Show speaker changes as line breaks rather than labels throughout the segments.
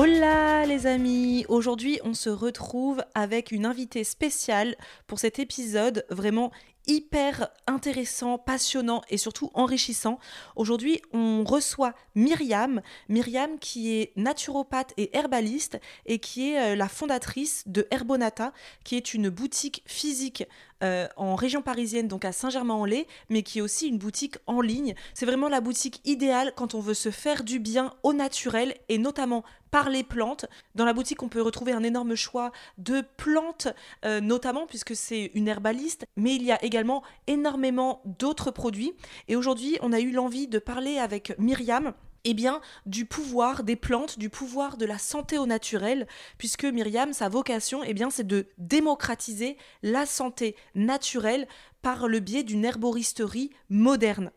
Hola les amis, aujourd'hui on se retrouve avec une invitée spéciale pour cet épisode vraiment hyper intéressant, passionnant et surtout enrichissant. Aujourd'hui on reçoit Myriam, Myriam qui est naturopathe et herbaliste et qui est euh, la fondatrice de Herbonata, qui est une boutique physique euh, en région parisienne, donc à Saint-Germain-en-Laye, mais qui est aussi une boutique en ligne. C'est vraiment la boutique idéale quand on veut se faire du bien au naturel et notamment par les plantes. Dans la boutique, on peut retrouver un énorme choix de plantes, euh, notamment puisque c'est une herbaliste, mais il y a également énormément d'autres produits. Et aujourd'hui, on a eu l'envie de parler avec Myriam eh bien, du pouvoir des plantes, du pouvoir de la santé au naturel, puisque Myriam, sa vocation, eh bien, c'est de démocratiser la santé naturelle par le biais d'une herboristerie moderne.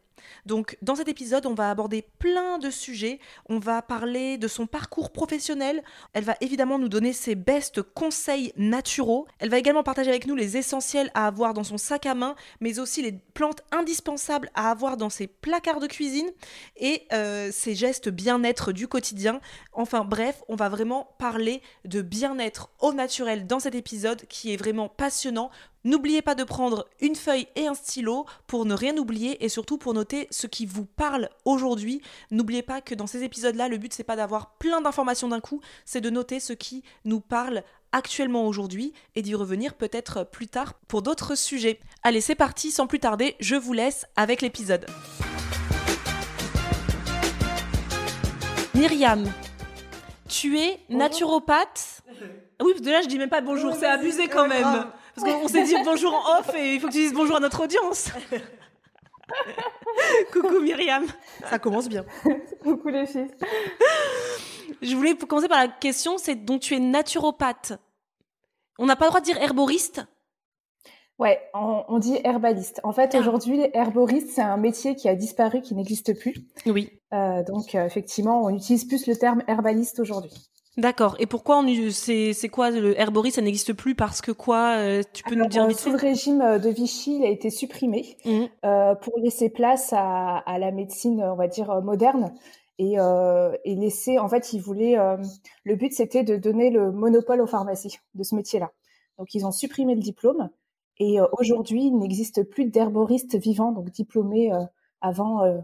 Donc, dans cet épisode, on va aborder plein de sujets. On va parler de son parcours professionnel. Elle va évidemment nous donner ses best conseils naturaux. Elle va également partager avec nous les essentiels à avoir dans son sac à main, mais aussi les plantes indispensables à avoir dans ses placards de cuisine et euh, ses gestes bien-être du quotidien. Enfin bref, on va vraiment parler de bien-être au naturel dans cet épisode qui est vraiment passionnant. N'oubliez pas de prendre une feuille et un stylo pour ne rien oublier et surtout pour noter ce qui vous parle aujourd'hui. N'oubliez pas que dans ces épisodes-là, le but c'est pas d'avoir plein d'informations d'un coup, c'est de noter ce qui nous parle actuellement aujourd'hui et d'y revenir peut-être plus tard pour d'autres sujets. Allez, c'est parti, sans plus tarder, je vous laisse avec l'épisode. Myriam, tu es naturopathe? Ah Oui, que là je dis même pas bonjour, c'est abusé quand même. Parce qu'on s'est dit bonjour en off et il faut que tu dises bonjour à notre audience. Coucou Myriam, ça commence bien.
Coucou les filles.
Je voulais commencer par la question, c'est donc tu es naturopathe. On n'a pas le droit de dire herboriste?
Ouais, on, on dit herbaliste. En fait,
Ah.
aujourd'hui, herboriste, c'est un métier qui a disparu, qui n'existe plus.
Oui.
Euh, donc, euh, effectivement, on utilise plus le terme herbaliste aujourd'hui.
D'accord. Et pourquoi on c'est c'est quoi le herboriste Ça n'existe plus parce que quoi euh, Tu peux nous dire
Euh,
vite
sous le régime euh, de Vichy, il a été supprimé
Mhm.
euh, pour laisser place à, à la médecine, on va dire, moderne. Et, euh, et laisser, en fait, ils voulaient. euh, le but, c'était de donner le monopole aux pharmacies de ce métier-là. Donc, ils ont supprimé le diplôme. Et aujourd'hui, il n'existe plus d'herboriste vivant, donc diplômé euh, avant, euh,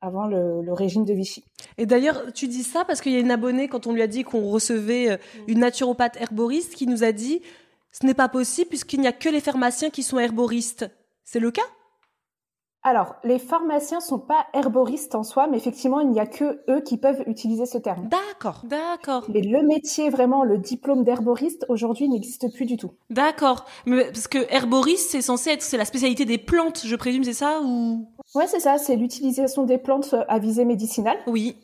avant le, le régime de Vichy.
Et d'ailleurs, tu dis ça parce qu'il y a une abonnée, quand on lui a dit qu'on recevait euh, une naturopathe herboriste, qui nous a dit ce n'est pas possible puisqu'il n'y a que les pharmaciens qui sont herboristes. C'est le cas?
Alors, les pharmaciens sont pas herboristes en soi, mais effectivement, il n'y a que eux qui peuvent utiliser ce terme.
D'accord, d'accord,
Mais le métier, vraiment, le diplôme d'herboriste, aujourd'hui, n'existe plus du tout.
d'accord. Mais parce que herboriste, c'est censé être, c'est la spécialité des plantes, je présume, c'est ça ou?
Ouais, c'est ça, c'est l'utilisation des plantes à visée médicinale.
Oui.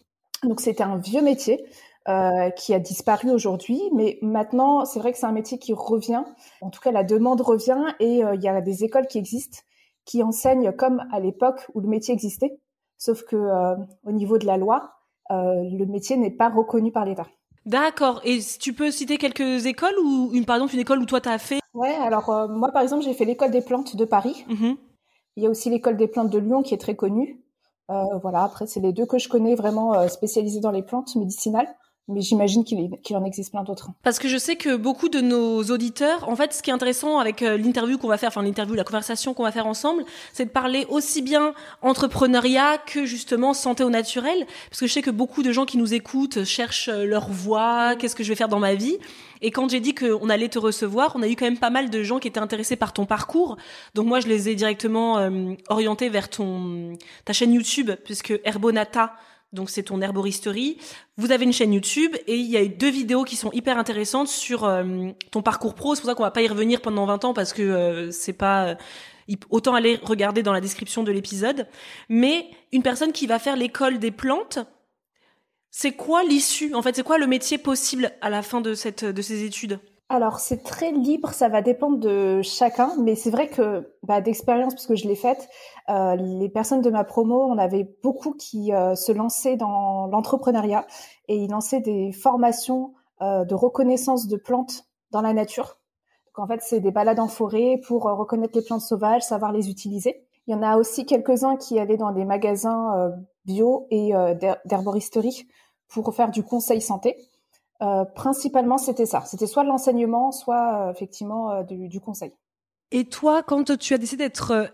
Donc, c'était un vieux métier euh, qui a disparu aujourd'hui, mais maintenant, c'est vrai que c'est un métier qui revient. En tout cas, la demande revient et euh, il y a des écoles qui existent qui enseignent comme à l'époque où le métier existait, sauf que euh, au niveau de la loi, euh, le métier n'est pas reconnu par l'État.
D'accord. Et tu peux citer quelques écoles ou une, par exemple une école où toi tu as fait?
Ouais, alors euh, moi par exemple j'ai fait l'école des plantes de Paris.
Mhm.
Il y a aussi l'école des plantes de Lyon qui est très connue. Euh, voilà, après c'est les deux que je connais vraiment euh, spécialisés dans les plantes médicinales mais j'imagine qu'il en existe plein d'autres.
Parce que je sais que beaucoup de nos auditeurs, en fait, ce qui est intéressant avec euh, l'interview qu'on va faire, enfin l'interview, la conversation qu'on va faire ensemble, c'est de parler aussi bien entrepreneuriat que justement santé au naturel, parce que je sais que beaucoup de gens qui nous écoutent cherchent euh, leur voie, qu'est-ce que je vais faire dans ma vie. Et quand j'ai dit qu'on allait te recevoir, on a eu quand même pas mal de gens qui étaient intéressés par ton parcours. Donc moi, je les ai directement euh, orientés vers ton ta chaîne YouTube, puisque Herbonata donc c'est ton herboristerie. Vous avez une chaîne YouTube et il y a eu deux vidéos qui sont hyper intéressantes sur euh, ton parcours pro. C'est pour ça qu'on va pas y revenir pendant 20 ans parce que euh, c'est pas autant aller regarder dans la description de l'épisode. Mais une personne qui va faire l'école des plantes, c'est quoi l'issue En fait, c'est quoi le métier possible à la fin de ces études?
Alors c'est très libre, ça va dépendre de chacun, mais c'est vrai que bah, d'expérience, puisque je l'ai faite, euh, les personnes de ma promo, on avait beaucoup qui euh, se lançaient dans l'entrepreneuriat et ils lançaient des formations euh, de reconnaissance de plantes dans la nature. Donc en fait, c'est des balades en forêt pour reconnaître les plantes sauvages, savoir les utiliser. Il y en a aussi quelques-uns qui allaient dans des magasins bio et d'herboristerie pour faire du conseil santé. Euh, principalement, c'était ça. C'était soit de l'enseignement, soit euh, effectivement euh, du, du, conseil.
Et toi, quand tu as décidé d'être,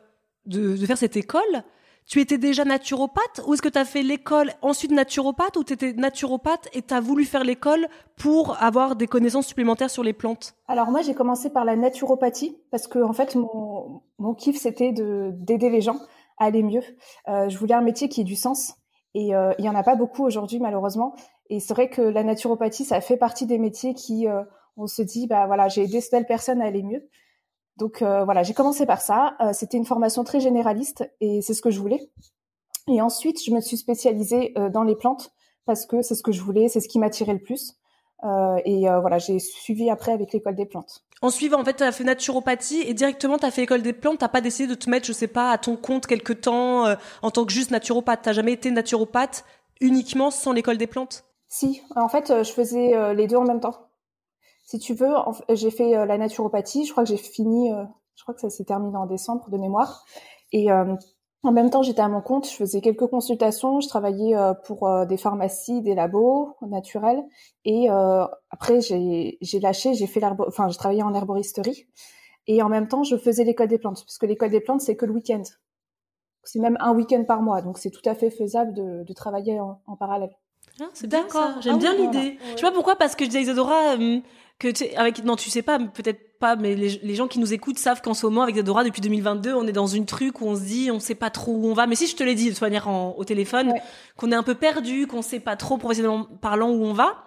de, de, faire cette école, tu étais déjà naturopathe ou est-ce que tu as fait l'école ensuite naturopathe ou tu étais naturopathe et tu as voulu faire l'école pour avoir des connaissances supplémentaires sur les plantes?
Alors moi, j'ai commencé par la naturopathie parce que en fait, mon, mon kiff, c'était d'aider les gens aller mieux. Euh, je voulais un métier qui ait du sens. Et euh, il y en a pas beaucoup aujourd'hui malheureusement. Et c'est vrai que la naturopathie, ça fait partie des métiers qui, euh, on se dit, bah voilà, j'ai aidé cette personne à aller mieux. Donc euh, voilà, j'ai commencé par ça. Euh, c'était une formation très généraliste et c'est ce que je voulais. Et ensuite, je me suis spécialisée dans les plantes parce que c'est ce que je voulais, c'est ce qui m'attirait le plus. et voilà, j'ai suivi après avec l'école des plantes.
En suivant, en fait, tu as fait naturopathie et directement tu as fait l'école des plantes. T'as pas décidé de te mettre, je sais pas, à ton compte quelque temps en tant que juste naturopathe. T'as jamais été naturopathe uniquement sans l'école des plantes?
Si, en fait, euh, je faisais euh, les deux en même temps. Si tu veux, j'ai fait euh, la naturopathie. Je crois que j'ai fini. Je crois que ça s'est terminé en décembre de mémoire. Et en même temps, j'étais à mon compte. Je faisais quelques consultations. Je travaillais pour des pharmacies, des labos naturels. Et après, j'ai lâché. J'ai fait l'herbo. Enfin, j'ai travaillé en herboristerie. Et en même temps, je faisais l'école des plantes, parce que l'école des plantes, c'est que le week-end. C'est même un week-end par mois, donc c'est tout à fait faisable de, de travailler en parallèle.
Ah, c'est d'accord. J'aime ah bien l'idée. Je sais pas pourquoi, parce que je disais Isadora, euh, que avec, non, tu sais pas, peut-être pas, mais les, les, gens qui nous écoutent savent qu'en ce moment, avec Isadora, depuis 2022, on est dans une truc où on se dit, on sait pas trop où on va. Mais si je te l'ai dit de toute manière au téléphone, qu'on est un peu perdu, qu'on sait pas trop professionnellement parlant où on va.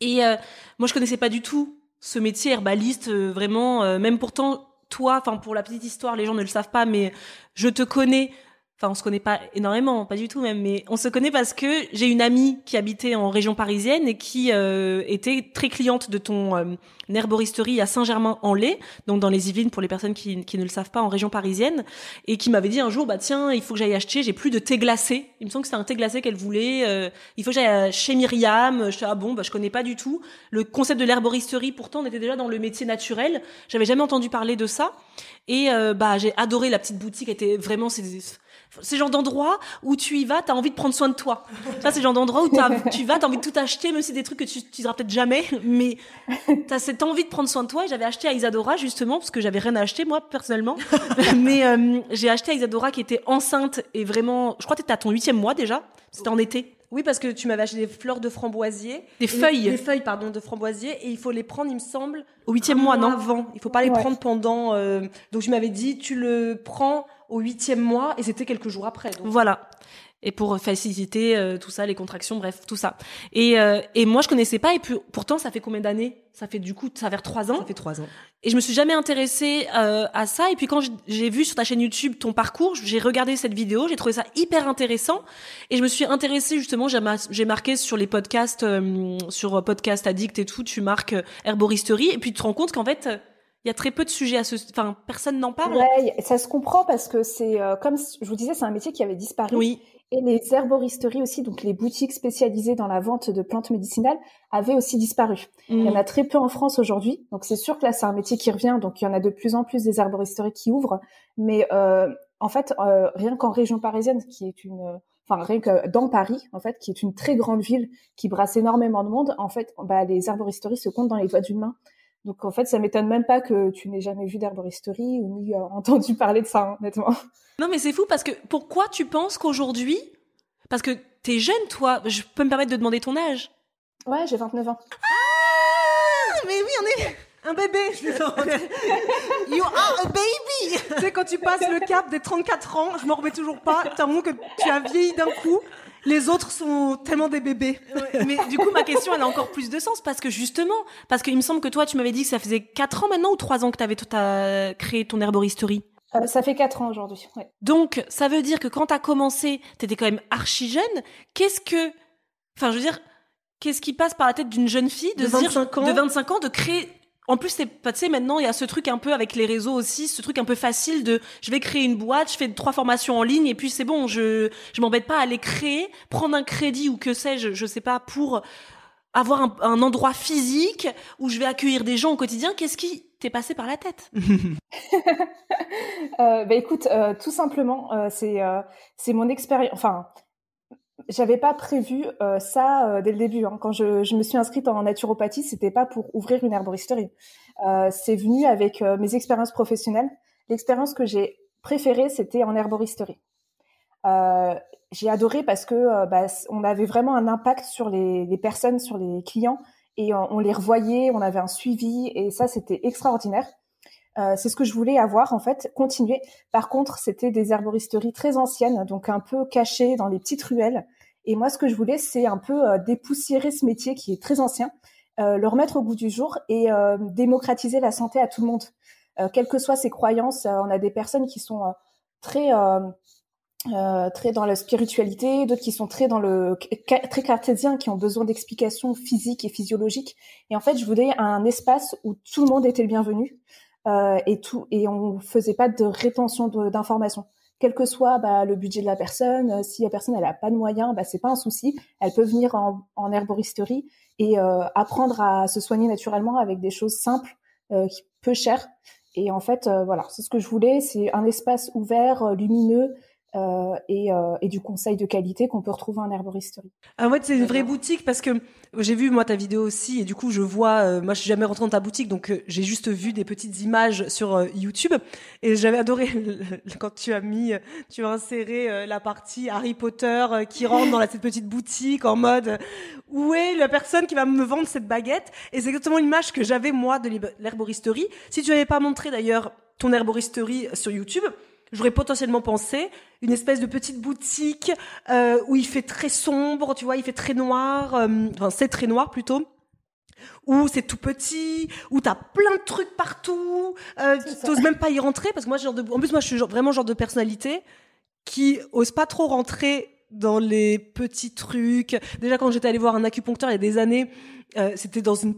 Et euh, moi, je connaissais pas du tout ce métier herbaliste, euh, vraiment. même pourtant, toi, enfin pour la petite histoire, les gens ne le savent pas, mais je te connais Enfin, on se connaît pas énormément, pas du tout même, mais on se connaît parce que j'ai une amie qui habitait en région parisienne et qui euh, était très cliente de ton euh, herboristerie à Saint-Germain-en-Laye, donc dans les Yvelines pour les personnes qui, qui, ne le savent pas en région parisienne, et qui m'avait dit un jour, bah tiens, il faut que j'aille acheter, j'ai plus de thé glacé. Il me semble que c'était un thé glacé qu'elle voulait. Euh, il faut que j'aille chez Myriam. Je dis ah bon, bah je connais pas du tout le concept de l'herboristerie. Pourtant, on était déjà dans le métier naturel. J'avais jamais entendu parler de ça. Et euh, bah j'ai adoré la petite boutique. Était vraiment c'est c'est genre d'endroit où tu y vas, t'as envie de prendre soin de toi. Ça, c'est genre d'endroit où tu vas, t'as envie de tout acheter, même si des trucs que tu n'utiliseras peut-être jamais, mais t'as cette envie de prendre soin de toi. Et j'avais acheté à Isadora justement parce que j'avais rien à acheter moi personnellement, mais euh, j'ai acheté à Isadora qui était enceinte et vraiment, je crois que t'étais à ton huitième mois déjà. C'était en été. Oui, parce que tu m'avais acheté des fleurs de framboisier. Des feuilles. Des feuilles, pardon, de framboisier. Et il faut les prendre, il me semble, au huitième mois, non Avant. Il faut pas les prendre pendant... Euh... Donc, je m'avais dit, tu le prends au huitième mois et c'était quelques jours après. Donc. Voilà et pour faciliter euh, tout ça, les contractions, bref, tout ça. Et, euh, et moi, je connaissais pas. Et puis, pourtant, ça fait combien d'années? Ça fait du coup, ça fait trois ans.
Ça fait trois ans.
Et je me suis jamais intéressée euh, à ça. Et puis, quand j'ai vu sur ta chaîne YouTube ton parcours, j'ai regardé cette vidéo, j'ai trouvé ça hyper intéressant. Et je me suis intéressée justement. J'ai marqué sur les podcasts, sur Podcast Addict et tout. Tu marques herboristerie. Et puis, tu te rends compte qu'en fait il y a très peu de sujets à ce, enfin, personne n'en parle.
Ouais, ça se comprend parce que c'est comme je vous disais, c'est un métier qui avait disparu.
Oui.
Et les herboristeries aussi, donc les boutiques spécialisées dans la vente de plantes médicinales, avaient aussi disparu. Il y en a très peu en France aujourd'hui, donc c'est sûr que là c'est un métier qui revient, donc il y en a de plus en plus des herboristeries qui ouvrent. Mais euh, en fait, euh, rien qu'en région parisienne, qui est une, enfin rien que dans Paris, en fait, qui est une très grande ville qui brasse énormément de monde, en fait, bah, les herboristeries se comptent dans les doigts d'une main. Donc en fait, ça m'étonne même pas que tu n'aies jamais vu d'herboristerie ou ni euh, entendu parler de ça, hein, honnêtement.
Non, mais c'est fou parce que pourquoi tu penses qu'aujourd'hui, parce que t'es jeune, toi, je peux me permettre de demander ton âge?
Ouais, j'ai 29 ans.
Ah, mais oui, on est un bébé. you are a baby. tu sais, quand tu passes le cap des 34 ans, je m'en remets toujours pas. T'as un que tu as vieilli d'un coup. Les autres sont tellement des bébés. Mais du coup, ma question, elle a encore plus de sens parce que justement, parce qu'il me semble que toi, tu m'avais dit que ça faisait 4 ans maintenant ou 3 ans que tu avais créé ton herboristerie.
Euh, ça fait 4 ans aujourd'hui. Ouais.
Donc, ça veut dire que quand tu as commencé, tu étais quand même archi jeune. Qu'est-ce que. Enfin, je veux dire, qu'est-ce qui passe par la tête d'une jeune fille de, 25 ans. de 25 ans de créer en plus, c'est pas, tu sais, maintenant, il y a ce truc un peu avec les réseaux aussi, ce truc un peu facile de, je vais créer une boîte, je fais trois formations en ligne et puis c'est bon, je, je m'embête pas à les créer, prendre un crédit ou que sais-je, je sais pas, pour avoir un, endroit physique où je vais accueillir des gens au quotidien. Qu'est-ce qui t'est passé par la tête?
Euh, Bah écoute, euh, tout simplement, euh, c'est euh, c'est mon expérience. Enfin, j'avais pas prévu euh, ça euh, dès le début. Hein. Quand je, je, me suis inscrite en naturopathie, c'était pas pour ouvrir une herboristerie. Euh, c'est venu avec euh, mes expériences professionnelles. L'expérience que j'ai préférée, c'était en herboristerie. j'ai adoré parce que bah, on avait vraiment un impact sur les, les personnes, sur les clients, et on, les revoyait, on avait un suivi, et ça, c'était extraordinaire. C'est ce que je voulais avoir en fait, continuer. Par contre, c'était des herboristeries très anciennes, donc un peu cachées dans les petites ruelles, et moi, ce que je voulais, c'est un peu euh, dépoussiérer ce métier qui est très ancien, euh, le remettre au goût du jour et euh, démocratiser la santé à tout le monde. quelles que soient ses croyances, on a des personnes qui sont très très dans la spiritualité, d'autres qui sont très dans le très cartésien, qui ont besoin d'explications physiques et physiologiques. Et en fait, je voulais un espace où tout le monde était le bienvenu et tout et on faisait pas de rétention d'informations quel que soit bah, le budget de la personne, euh, si la personne elle a pas de moyens, bah, c'est pas un souci. Elle peut venir en, en herboristerie et euh, apprendre à se soigner naturellement avec des choses simples, euh, peu chères. Et en fait, euh, voilà, c'est ce que je voulais, c'est un espace ouvert, lumineux, euh, et, euh, et, du conseil de qualité qu'on peut retrouver en herboristerie.
En fait, c'est une vraie boutique parce que j'ai vu moi ta vidéo aussi et du coup je vois, euh, moi je suis jamais rentrée dans ta boutique donc euh, j'ai juste vu des petites images sur euh, YouTube et j'avais adoré quand tu as mis, tu as inséré la partie Harry Potter qui rentre dans la, cette petite boutique en mode où est la personne qui va me vendre cette baguette? Et c'est exactement l'image que j'avais moi de l'herboristerie. Si tu n'avais pas montré d'ailleurs ton herboristerie sur YouTube, j'aurais potentiellement pensé une espèce de petite boutique euh, où il fait très sombre, tu vois, il fait très noir, euh, enfin c'est très noir plutôt où c'est tout petit, où t'as plein de trucs partout, euh, t'oses même pas y rentrer parce que moi, genre de, en plus moi je suis genre, vraiment genre de personnalité qui ose pas trop rentrer dans les petits trucs. Déjà quand j'étais allée voir un acupuncteur il y a des années, euh, c'était dans une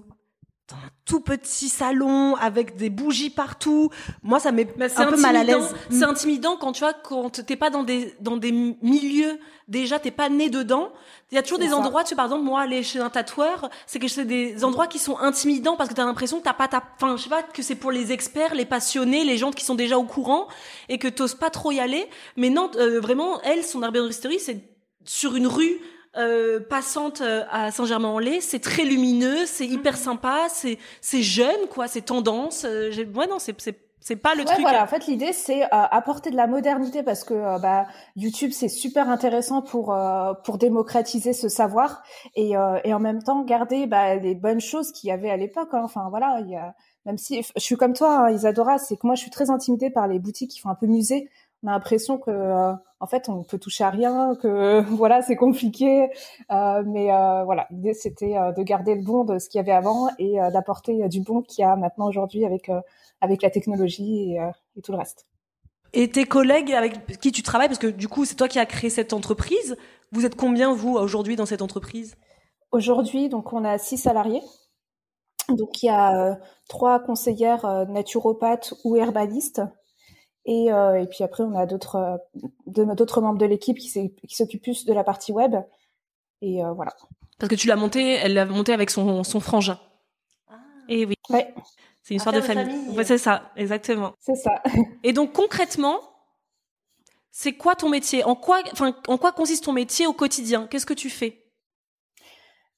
dans un tout petit salon avec des bougies partout. Moi, ça met bah, un peu mal à l'aise. C'est intimidant quand tu vois quand t'es pas dans des dans des milieux déjà t'es pas né dedans. Il y a toujours des endroits. Tu sais, par exemple, moi aller chez un tatoueur, c'est que c'est des endroits qui sont intimidants parce que t'as l'impression que t'as pas ta, enfin, je sais pas que c'est pour les experts, les passionnés, les gens qui sont déjà au courant et que t'oses pas trop y aller. Mais non, euh, vraiment, elle, son herboristerie, c'est sur une rue euh, passante euh, à Saint-Germain-en-Laye, c'est très lumineux, c'est hyper mhm. sympa, c'est c'est jeune quoi, c'est tendance. Euh, ouais non, c'est c'est c'est pas le
ouais,
truc.
Voilà, en fait, l'idée c'est euh, apporter de la modernité parce que bah, YouTube c'est super intéressant pour pour démocratiser ce savoir et et en même temps garder bah, les bonnes choses qu'il y avait à l'époque. Hein. Enfin voilà, il y a même si je suis comme toi, hein, Isadora, c'est que moi je suis très intimidée par les boutiques qui font un peu musée on a l'impression que euh, en fait on peut toucher à rien, que voilà c'est compliqué. Euh, mais euh, voilà, l'idée c'était de garder le bon de ce qu'il y avait avant et d'apporter du bon qu'il y a maintenant aujourd'hui avec avec la technologie et, et, tout le reste.
Et tes collègues avec qui tu travailles, parce que du coup c'est toi qui as créé cette entreprise. Vous êtes combien vous aujourd'hui dans cette entreprise?
Aujourd'hui, donc on a six salariés. Donc il y a trois conseillères naturopathes ou herbalistes Et, et puis après, on a d'autres d'autres membres de l'équipe qui s'occupent plus de la partie web. Et voilà.
Parce que tu l'as monté, elle l'a monté avec son, son frangin. Ah. Et oui.
Ouais.
C'est une histoire de famille. Ouais, c'est ça, exactement.
C'est ça.
Et donc concrètement, c'est quoi ton métier? En quoi, enfin, en quoi consiste ton métier au quotidien? Qu'est-ce que tu fais?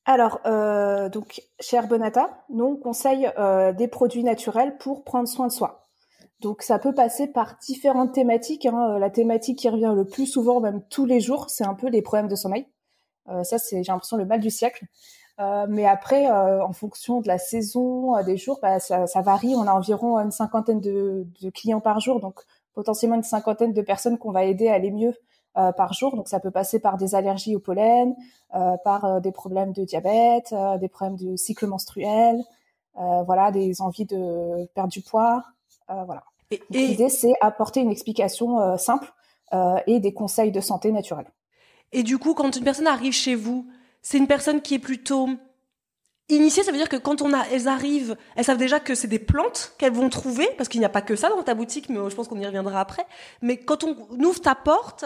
Alors, euh, donc chez Herbonata, nous on conseille euh, des produits naturels pour prendre soin de soi. Donc ça peut passer par différentes thématiques. Hein. Euh, la thématique qui revient le plus souvent, même tous les jours, c'est un peu les problèmes de sommeil. ça, c'est j'ai l'impression le mal du siècle. mais après, en fonction de la saison, des jours, bah, ça, ça, varie. On a environ une cinquantaine de, de, clients par jour, donc potentiellement une cinquantaine de personnes qu'on va aider à aller mieux euh, par jour. Donc ça peut passer par des allergies au pollen, euh, par euh, des problèmes de diabète, des problèmes de cycle menstruel, voilà, des envies de perdre du poids, voilà. Et, L'idée c'est apporter une explication simple et des conseils de santé naturels.
Et du coup, quand une personne arrive chez vous, c'est une personne qui est plutôt Initiées, ça veut dire que quand on a, elles arrivent, elles savent déjà que c'est des plantes qu'elles vont trouver, parce qu'il n'y a pas que ça dans ta boutique, mais je pense qu'on y reviendra après. Mais quand on ouvre ta porte,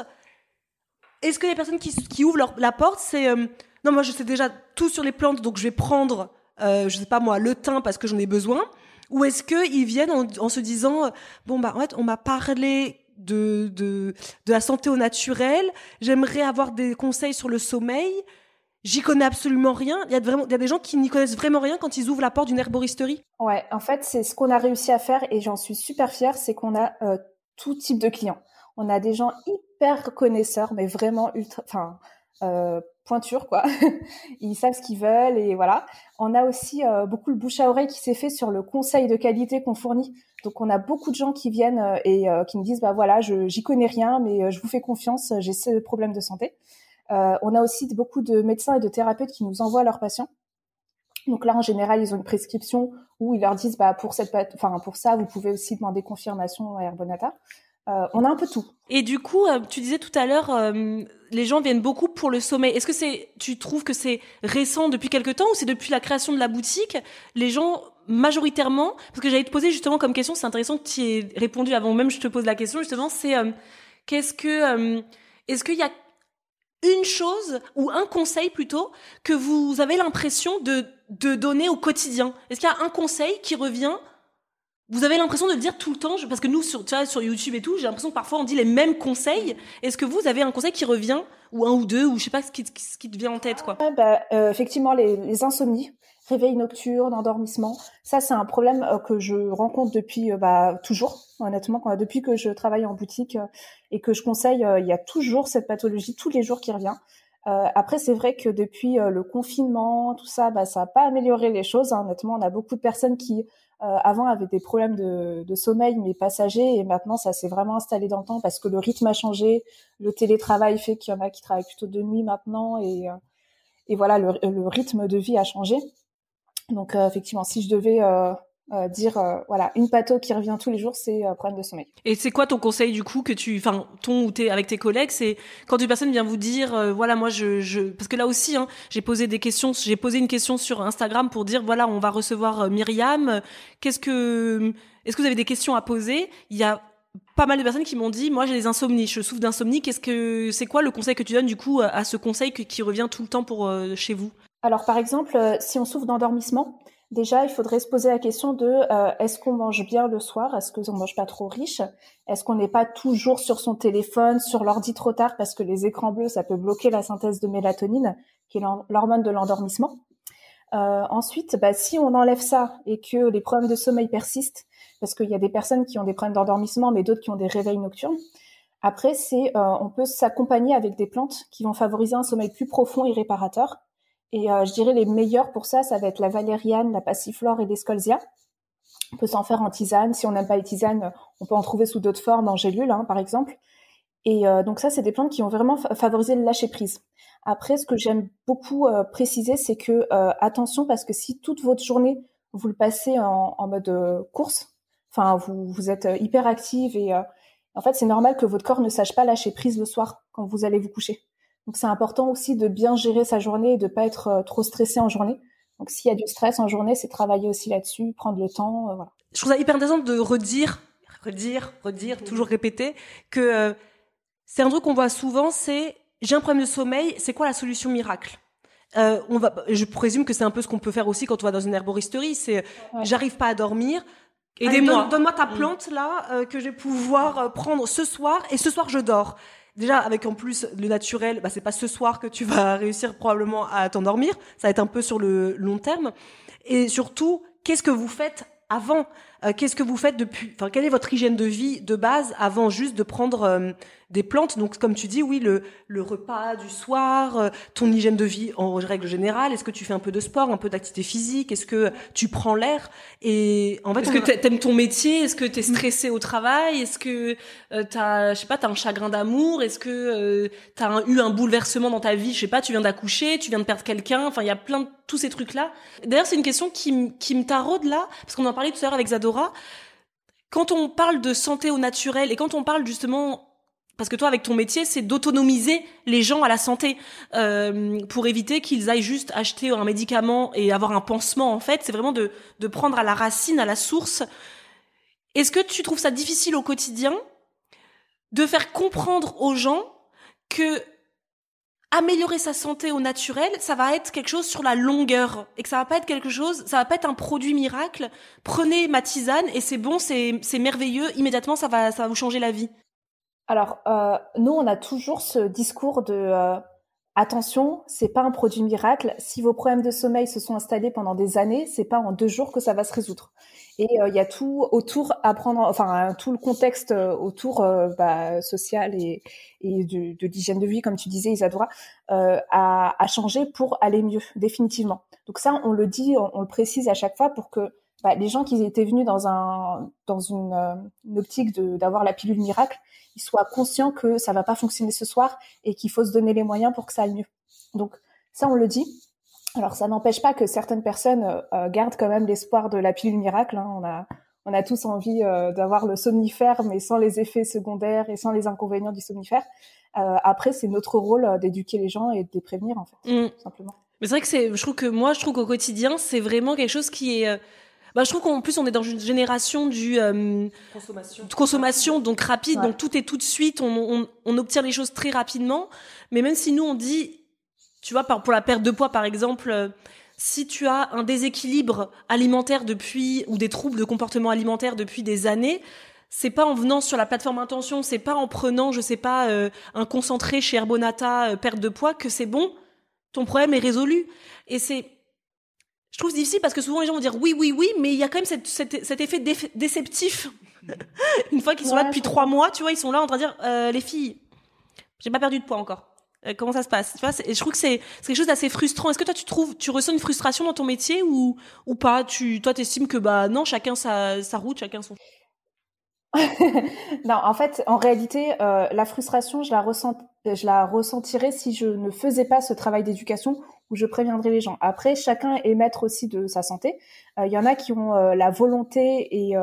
est-ce que les personnes qui, qui ouvrent leur, la porte, c'est euh, non, moi je sais déjà tout sur les plantes, donc je vais prendre, euh, je sais pas moi, le thym parce que j'en ai besoin, ou est-ce qu'ils viennent en, se disant euh, bon bah en fait on m'a parlé de, de de la santé au naturel, j'aimerais avoir des conseils sur le sommeil. J'y connais absolument rien. Il y a vraiment, il y a des gens qui n'y connaissent vraiment rien quand ils ouvrent la porte d'une herboristerie.
Ouais, en fait, c'est ce qu'on a réussi à faire et j'en suis super fière, c'est qu'on a euh, tout type de clients. On a des gens hyper connaisseurs, mais vraiment ultra, enfin, euh, pointure quoi. Ils savent ce qu'ils veulent et voilà. On a aussi euh, beaucoup le bouche à oreille qui s'est fait sur le conseil de qualité qu'on fournit. Donc on a beaucoup de gens qui viennent euh, et qui me disent bah voilà, je j'y connais rien, mais je vous fais confiance, j'ai ce problème de santé. on a aussi beaucoup de médecins et de thérapeutes qui nous envoient leurs patients. Donc là, en général, ils ont une prescription où ils leur disent, bah pour cette, enfin pour ça, vous pouvez aussi demander confirmation à Herbonata. Euh, on a un peu tout.
Et du coup, euh, tu disais tout à l'heure, euh, les gens viennent beaucoup pour le sommeil. Est-ce que c'est, tu trouves que c'est récent depuis quelque temps ou c'est depuis la création de la boutique Les gens majoritairement, parce que j'allais te poser justement comme question, c'est intéressant que tu aies répondu avant même que je te pose la question justement, c'est qu'est-ce que, est-ce qu'il y a une chose ou un conseil plutôt que vous avez l'impression de de donner au quotidien? Est-ce qu'il y a un conseil qui revient vous avez l'impression de le dire tout le temps parce que nous sur tu vois, sur YouTube et tout j'ai l'impression que parfois on dit les mêmes conseils est-ce que vous avez un conseil qui revient ou un ou deux ou je sais pas ce qui, ce qui te vient en tête quoi?
Bah, euh, effectivement les, les, insomnies réveil nocturne endormissement ça c'est un problème euh, que je rencontre depuis euh, bah, toujours honnêtement depuis que je travaille en boutique et que je conseille il y a toujours cette pathologie tous les jours qui revient après, c'est vrai que depuis le confinement, tout ça, bah, ça n'a pas amélioré les choses. Hein. Honnêtement, on a beaucoup de personnes qui euh, avant avait des problèmes de, de, sommeil mais passagers et maintenant ça s'est vraiment installé dans le temps parce que le rythme a changé, le télétravail fait qu'il y en a qui travaillent plutôt de nuit maintenant et, euh, et voilà le, le, rythme de vie a changé. Donc euh, effectivement, si je devais euh, euh, dire euh, voilà une patho qui revient tous les jours c'est euh, problème de sommeil.
Et c'est quoi ton conseil du coup que tu enfin ton ou t'es avec tes collègues c'est quand une personne vient vous dire euh, voilà moi je, je parce que là aussi hein, j'ai posé des questions j'ai posé une question sur Instagram pour dire voilà on va recevoir Myriam. Qu'est-ce que est-ce que vous avez des questions à poser? Il y a pas mal de personnes qui m'ont dit moi j'ai des insomnies je souffre d'insomnie. Qu'est-ce que c'est quoi le conseil que tu donnes du coup à ce conseil qui revient tout le temps pour chez vous?
Alors par exemple si on souffre d'endormissement Déjà, il faudrait se poser la question de euh, est-ce qu'on mange bien le soir? Est-ce qu'on mange pas trop riche? Est-ce qu'on n'est pas toujours sur son téléphone, sur l'ordi trop tard parce que les écrans bleus, ça peut bloquer la synthèse de mélatonine, qui est l'hormone de l'endormissement? Euh, ensuite, bah, si on enlève ça et que les problèmes de sommeil persistent, parce qu'il y a des personnes qui ont des problèmes d'endormissement, mais d'autres qui ont des réveils nocturnes. Après, c'est euh, on peut s'accompagner avec des plantes qui vont favoriser un sommeil plus profond et réparateur. Et euh, je dirais les meilleurs pour ça, ça va être la valériane, la passiflore et l'escolzia. On peut s'en faire en tisane. Si on n'aime pas les tisanes, on peut en trouver sous d'autres formes, en gélule, hein, par exemple. Et euh, donc ça, c'est des plantes qui ont vraiment favorisé le lâcher prise. Après, ce que j'aime beaucoup euh, préciser, c'est que attention parce que si toute votre journée vous le passez en, en mode course, enfin vous, vous êtes hyper active et en fait c'est normal que votre corps ne sache pas lâcher prise le soir quand vous allez vous coucher. Donc c'est important aussi de bien gérer sa journée et de pas être euh, trop stressé en journée. Donc s'il y a du stress en journée, c'est travailler aussi là-dessus, prendre le temps, euh, voilà.
Je trouve ça hyper intéressant de redire
redire, redire, toujours répéter que euh, c'est un truc qu'on voit souvent, c'est j'ai un problème de sommeil, c'est quoi la solution miracle? Euh, on va, je présume que c'est un peu ce qu'on peut faire aussi quand on va dans une herboristerie. C'est, j'arrive pas à dormir. Aidez-moi. Donne-moi ta mm. plante là euh, que je vais pouvoir euh, prendre ce soir et ce soir je dors. Déjà avec en plus le naturel, bah c'est pas ce soir que tu vas réussir probablement à t'endormir. Ça va être un peu sur le long terme. Et surtout, qu'est-ce que vous faites avant? Euh, Qu'est-ce que vous faites depuis Enfin, quelle est votre hygiène de vie de base avant juste de prendre euh, des plantes? Donc, comme tu dis, oui, le, le repas du soir, euh, ton hygiène de vie en règle générale. Est-ce que tu fais un peu de sport, un peu d'activité physique? Est-ce que tu prends l'air? Et en fait, est-ce que t'aimes ton métier? Est-ce que t'es stressé au travail? Est-ce que t'as, je sais pas, t'as un chagrin d'amour? Est-ce que t'as eu un bouleversement dans ta vie? Je sais pas, tu viens d'accoucher, tu viens de perdre quelqu'un. Enfin, il y a plein de tous ces trucs là. D'ailleurs, c'est une question qui, qui me taraude là, parce qu'on en parlait tout à l'heure avec Quand on parle de santé au naturel et quand on parle justement parce que toi, avec ton métier, c'est d'autonomiser les gens à la santé euh, pour éviter qu'ils aillent juste acheter un médicament et avoir un pansement. En fait, c'est vraiment de, de prendre à la racine, à la source. Est-ce que tu trouves ça difficile au quotidien de faire comprendre aux gens que améliorer sa santé au naturel, ça va être quelque chose sur la longueur et que ça va pas être quelque chose, ça va pas être un produit miracle. Prenez ma tisane et c'est bon, c'est c'est merveilleux, immédiatement ça va ça va vous changer la vie.
Alors euh, nous on a toujours ce discours de euh, attention, c'est pas un produit miracle. Si vos problèmes de sommeil se sont installés pendant des années, c'est pas en deux jours que ça va se résoudre. Et euh, il y a tout autour à enfin tout le contexte euh, autour euh, bah, social et, de, de l'hygiène de vie, comme tu disais, Isadora, à, à, changer pour aller mieux, définitivement. Donc ça, on le dit, on, le précise à chaque fois pour que bah, les gens qui étaient venus dans un dans une, une optique d'avoir la pilule miracle, ils soient conscients que ça va pas fonctionner ce soir et qu'il faut se donner les moyens pour que ça aille mieux. Donc ça, on le dit. Alors ça n'empêche pas que certaines personnes euh, euh, gardent quand même l'espoir de la pilule miracle. Hein. On a on a tous envie euh, d'avoir le somnifère, mais sans les effets secondaires et sans les inconvénients du somnifère. après, c'est notre rôle d'éduquer les gens et de les prévenir en fait, mm. tout simplement.
Mais c'est vrai que c'est, je trouve que moi, je trouve qu'au quotidien, c'est vraiment quelque chose qui est bah, je trouve qu'en plus on est dans une génération du consommation. De consommation donc rapide, donc tout est tout de suite, on, on, on, obtient les choses très rapidement. Mais même si nous on dit tu vois, pour la perte de poids, par exemple, euh, si tu as un déséquilibre alimentaire depuis ou des troubles de comportement alimentaire depuis des années, c'est pas en venant sur la plateforme intention, c'est pas en prenant, je sais pas, euh, un concentré chez Herbonata euh, perte de poids que c'est bon, ton problème est résolu. Et c'est, je trouve difficile parce que souvent les gens vont dire oui, oui, oui, mais il y a quand même cette, cet effet déceptif. Une fois qu'ils sont là depuis trois mois, tu vois, ils sont là en train de dire les filles, j'ai pas perdu de poids encore. Euh, comment ça se passe? Tu je trouve que c'est quelque chose d'assez frustrant. Est-ce que toi tu trouves tu ressens une frustration dans ton métier ou ou pas? Tu toi t'estimes que bah non chacun sa sa route chacun son
non en fait en réalité euh, la frustration je la ressens je la ressentirais si je ne faisais pas ce travail d'éducation où je préviendrais les gens. Après chacun est maître aussi de sa santé. Euh, il y en a qui ont la volonté et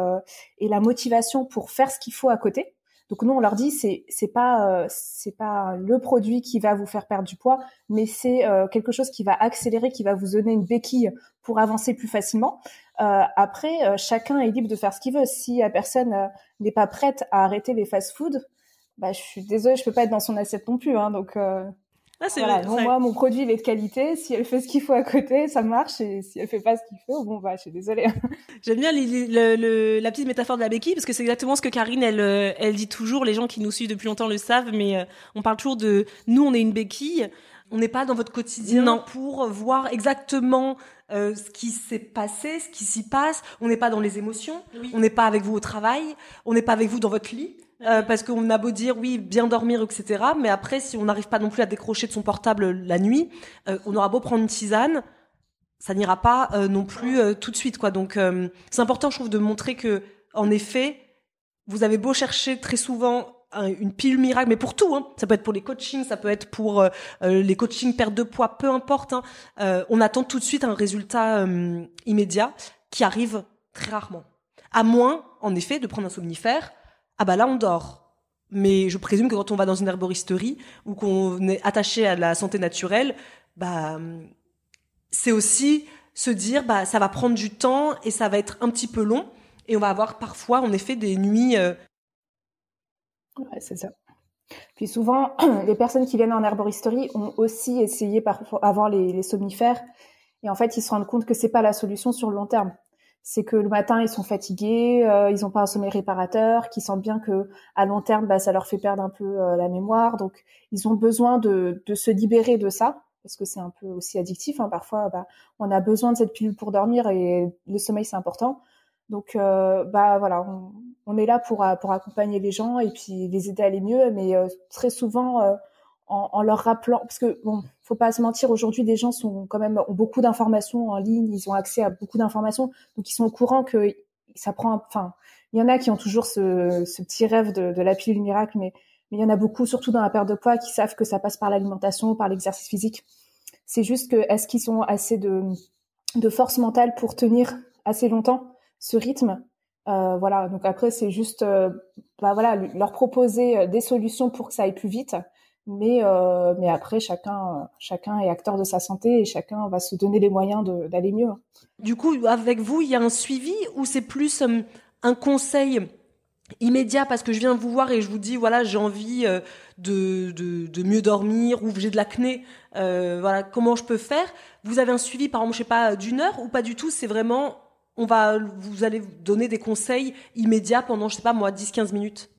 et la motivation pour faire ce qu'il faut à côté donc nous on leur dit c'est c'est pas euh, c'est pas le produit qui va vous faire perdre du poids, mais c'est euh, quelque chose qui va accélérer, qui va vous donner une béquille pour avancer plus facilement. Euh, après chacun est libre de faire ce qu'il veut. Si la personne n'est pas prête à arrêter les fast-food, bah je suis désolée, je peux pas être dans son assiette non plus. Hein, donc ah, c'est voilà, moi, mon produit, il est de qualité. Si elle fait ce qu'il faut à côté, ça marche. Et si elle fait pas ce qu'il faut, bon, bah, je suis désolée.
J'aime bien le, la petite métaphore de la béquille parce que c'est exactement ce que Karine, elle, euh, elle dit toujours. Les gens qui nous suivent depuis longtemps le savent, mais euh, on parle toujours de nous, on est une béquille. On n'est pas dans votre quotidien non. pour voir exactement euh, ce qui s'est passé, ce qui s'y passe. On n'est pas dans les émotions. On n'est pas avec vous au travail. On n'est pas avec vous dans votre lit. Euh, parce qu'on a beau dire oui, bien dormir, etc. Mais après, si on n'arrive pas non plus à décrocher de son portable la nuit, euh, on aura beau prendre une tisane, ça n'ira pas euh, non plus tout de suite, quoi. Donc, c'est important, je trouve, de montrer que, en effet, vous avez beau chercher très souvent une pile miracle, mais pour tout, hein. ça peut être pour les coachings, ça peut être pour les coachings perte de poids, peu importe. Hein. on attend tout de suite un résultat immédiat qui arrive très rarement. À moins, en effet, de prendre un somnifère ah bah là on dort. Mais je présume que quand on va dans une herboristerie ou qu'on est attaché à la santé naturelle, bah c'est aussi se dire bah ça va prendre du temps et ça va être un petit peu long Et on va avoir parfois, en effet, des nuits. Euh,
ouais, c'est ça. Puis souvent, les personnes qui viennent en herboristerie ont aussi essayé parfois avant les, les somnifères. Et en fait, ils se rendent compte que c'est pas la solution sur le long terme c'est que le matin ils sont fatigués, euh, ils n'ont pas un sommeil réparateur, qu'ils sentent bien que à long terme bah, ça leur fait perdre un peu euh, la mémoire, donc ils ont besoin de, de se libérer de ça parce que c'est un peu aussi addictif. Hein. Parfois, bah, on a besoin de cette pilule pour dormir et le sommeil c'est important. Donc euh, bah voilà, on, on, est là pour pour accompagner les gens et puis les aider à aller mieux, mais très souvent en, en, leur rappelant, parce que bon, faut pas se mentir, aujourd'hui, des gens sont quand même ont beaucoup d'informations en ligne, ils ont accès à beaucoup d'informations, donc ils sont au courant que ça prend, enfin, il y en a qui ont toujours ce, petit rêve de, de, la pilule miracle, mais, mais il y en a beaucoup, surtout dans la perte de poids, qui savent que ça passe par l'alimentation, par l'exercice physique. C'est juste que est-ce qu'ils ont assez de, de force mentale pour tenir assez longtemps ce rythme? Euh, voilà, donc après c'est juste, euh, bah voilà, leur proposer euh, des solutions pour que ça aille plus vite mais euh, mais après chacun chacun est acteur de sa santé et chacun va se donner les moyens d'aller mieux.
Du coup, avec vous, il y a un suivi ou c'est plus euh, un conseil immédiat parce que je viens vous voir et je vous dis voilà j'ai envie euh, de, de, mieux dormir ou j'ai de l'acné voilà comment je peux faire? Vous avez un suivi par exemple je sais pas d'une heure ou pas du tout? C'est vraiment on va vous allez donner des conseils immédiats pendant je sais pas moi 10 15 minutes?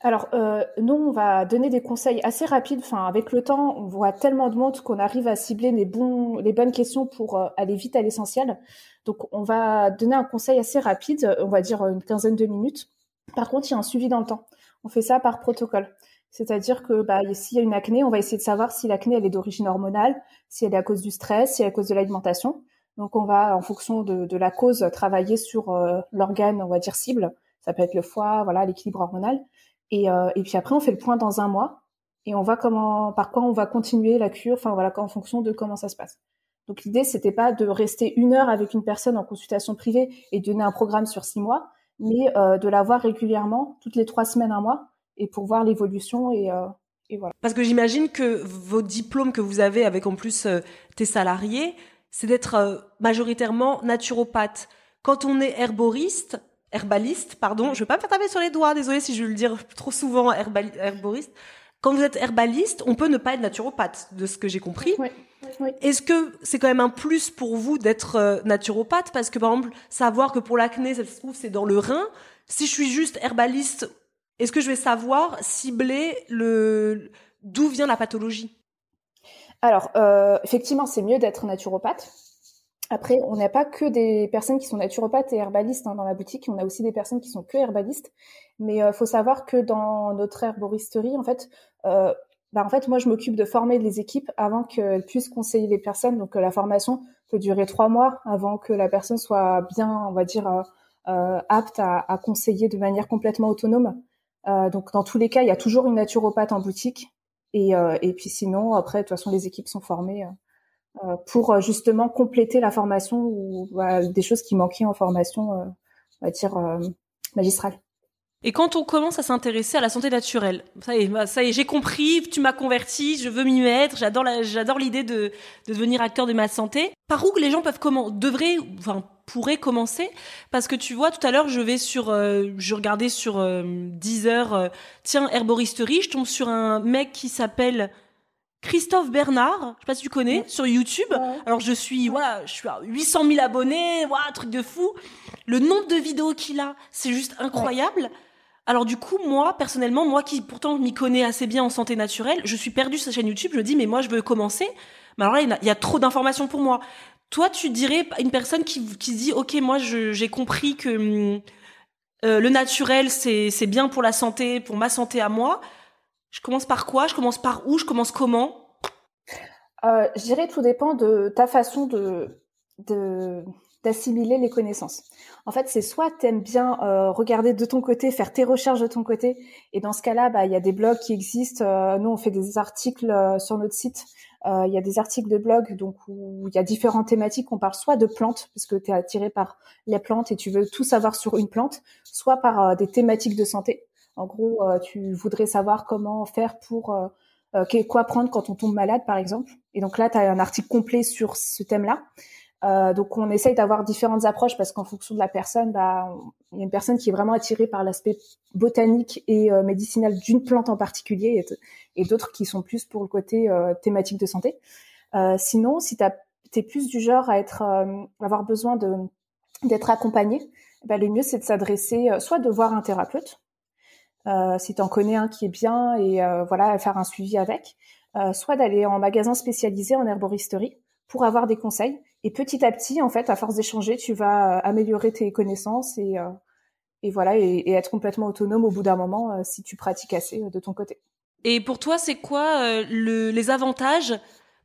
Alors, euh, nous, on va donner des conseils assez rapides. Enfin, avec le temps, on voit tellement de monde qu'on arrive à cibler les, bons, les bonnes questions pour euh, aller vite à l'essentiel. Donc, on va donner un conseil assez rapide, on va dire une quinzaine de minutes. Par contre, il y a un suivi dans le temps. On fait ça par protocole. C'est-à-dire que bah, s'il y a une acné, on va essayer de savoir si l'acné elle est d'origine hormonale, si elle est à cause du stress, si elle est à cause de l'alimentation. Donc, on va, en fonction de, de la cause, travailler sur euh, l'organe, on va dire cible. Ça peut être le foie, voilà, l'équilibre hormonal. Et, euh, et puis après, on fait le point dans un mois et on voit comment, par quoi on va continuer la cure, enfin voilà, en fonction de comment ça se passe. Donc l'idée, c'était pas de rester une heure avec une personne en consultation privée et donner un programme sur six mois, mais euh, de la voir régulièrement, toutes les trois semaines, un mois, et pour voir l'évolution et, euh, et voilà.
Parce que j'imagine que vos diplômes que vous avez avec en plus euh, tes salariés, c'est d'être euh, majoritairement naturopathe. Quand on est herboriste, herbaliste, pardon, je vais pas me faire taper sur les doigts, désolé si je veux le dire trop souvent, herboriste. Quand vous êtes herbaliste, on peut ne pas être naturopathe, de ce que j'ai compris.
Oui. Oui.
Est-ce que c'est quand même un plus pour vous d'être euh, naturopathe? Parce que par exemple, savoir que pour l'acné, ça se trouve, c'est dans le rein. Si je suis juste herbaliste, est-ce que je vais savoir cibler le d'où vient la pathologie?
Alors, euh, effectivement, c'est mieux d'être naturopathe après, on n'a pas que des personnes qui sont naturopathes et herbalistes hein, dans la boutique, on a aussi des personnes qui sont que herbalistes. Mais euh, faut savoir que dans notre herboristerie, en fait, euh, bah, en fait, moi, je m'occupe de former les équipes avant qu'elles puissent conseiller les personnes. Donc, euh, la formation peut durer trois mois avant que la personne soit bien, on va dire, euh, apte à, à, conseiller de manière complètement autonome. donc, dans tous les cas, il y a toujours une naturopathe en boutique. Et, et puis sinon, après, de toute façon, les équipes sont formées euh, pour euh, justement compléter la formation ou des choses qui manquaient en formation, euh, on va dire magistrale.
Et quand on commence à s'intéresser à la santé naturelle, ça y est, bah, ça y est, j'ai compris, tu m'as converti, je veux m'y mettre, j'adore j'adore l'idée de, de devenir acteur de ma santé. Par où les gens peuvent comment, devraient, enfin, pourraient commencer? Parce que tu vois, tout à l'heure, je vais sur, je regardais sur euh, Deezer, tiens, herboristerie, je tombe sur un mec qui s'appelle Christophe Bernard, je sais pas si tu connais, sur YouTube. Alors je suis, voilà, je suis à 800 000 abonnés, voilà, truc de fou. Le nombre de vidéos qu'il a, c'est juste incroyable. Alors du coup, moi, personnellement, moi qui pourtant m'y connais assez bien en santé naturelle, je suis perdue sur sa chaîne YouTube, je me dis, mais moi, je veux commencer. Mais alors là, il y a, trop d'informations pour moi. Toi, tu dirais une personne qui, qui se dit, ok, moi, j'ai compris que hum, euh, le naturel, c'est bien pour la santé, pour ma santé à moi. Je commence par quoi? Je commence par où? Je commence comment?
Euh, Je dirais tout dépend de ta façon d'assimiler les connaissances. En fait, c'est soit tu aimes bien euh, regarder de ton côté, faire tes recherches de ton côté, et dans ce cas-là, bah il y a des blogs qui existent. Euh, nous, on fait des articles euh, sur notre site. Il y a des articles de blog donc où il y a différentes thématiques. On parle soit de plantes parce que tu es attiré par les plantes et tu veux tout savoir sur une plante, soit par des thématiques de santé. En gros, euh, tu voudrais savoir comment faire pour euh, euh, quoi prendre quand on tombe malade, par exemple. Et donc là, tu as un article complet sur ce thème-là. Euh, donc on essaye d'avoir différentes approches parce qu'en fonction de la personne, bah, il y a une personne qui est vraiment attirée par l'aspect botanique et médicinal d'une plante en particulier et, d'autres qui sont plus pour le côté thématique de santé. sinon, si tu es plus du genre à être avoir besoin d'être accompagné, bah, le mieux c'est de s'adresser soit de voir un thérapeute si tu en connais un qui est bien et voilà faire un suivi avec, soit d'aller en magasin spécialisé en herboristerie pour avoir des conseils. Et petit à petit, en fait, à force d'échanger, tu vas euh, améliorer tes connaissances et, euh, et voilà, et, être complètement autonome au bout d'un moment euh, si tu pratiques assez de ton côté.
Et pour toi, c'est quoi le, les avantages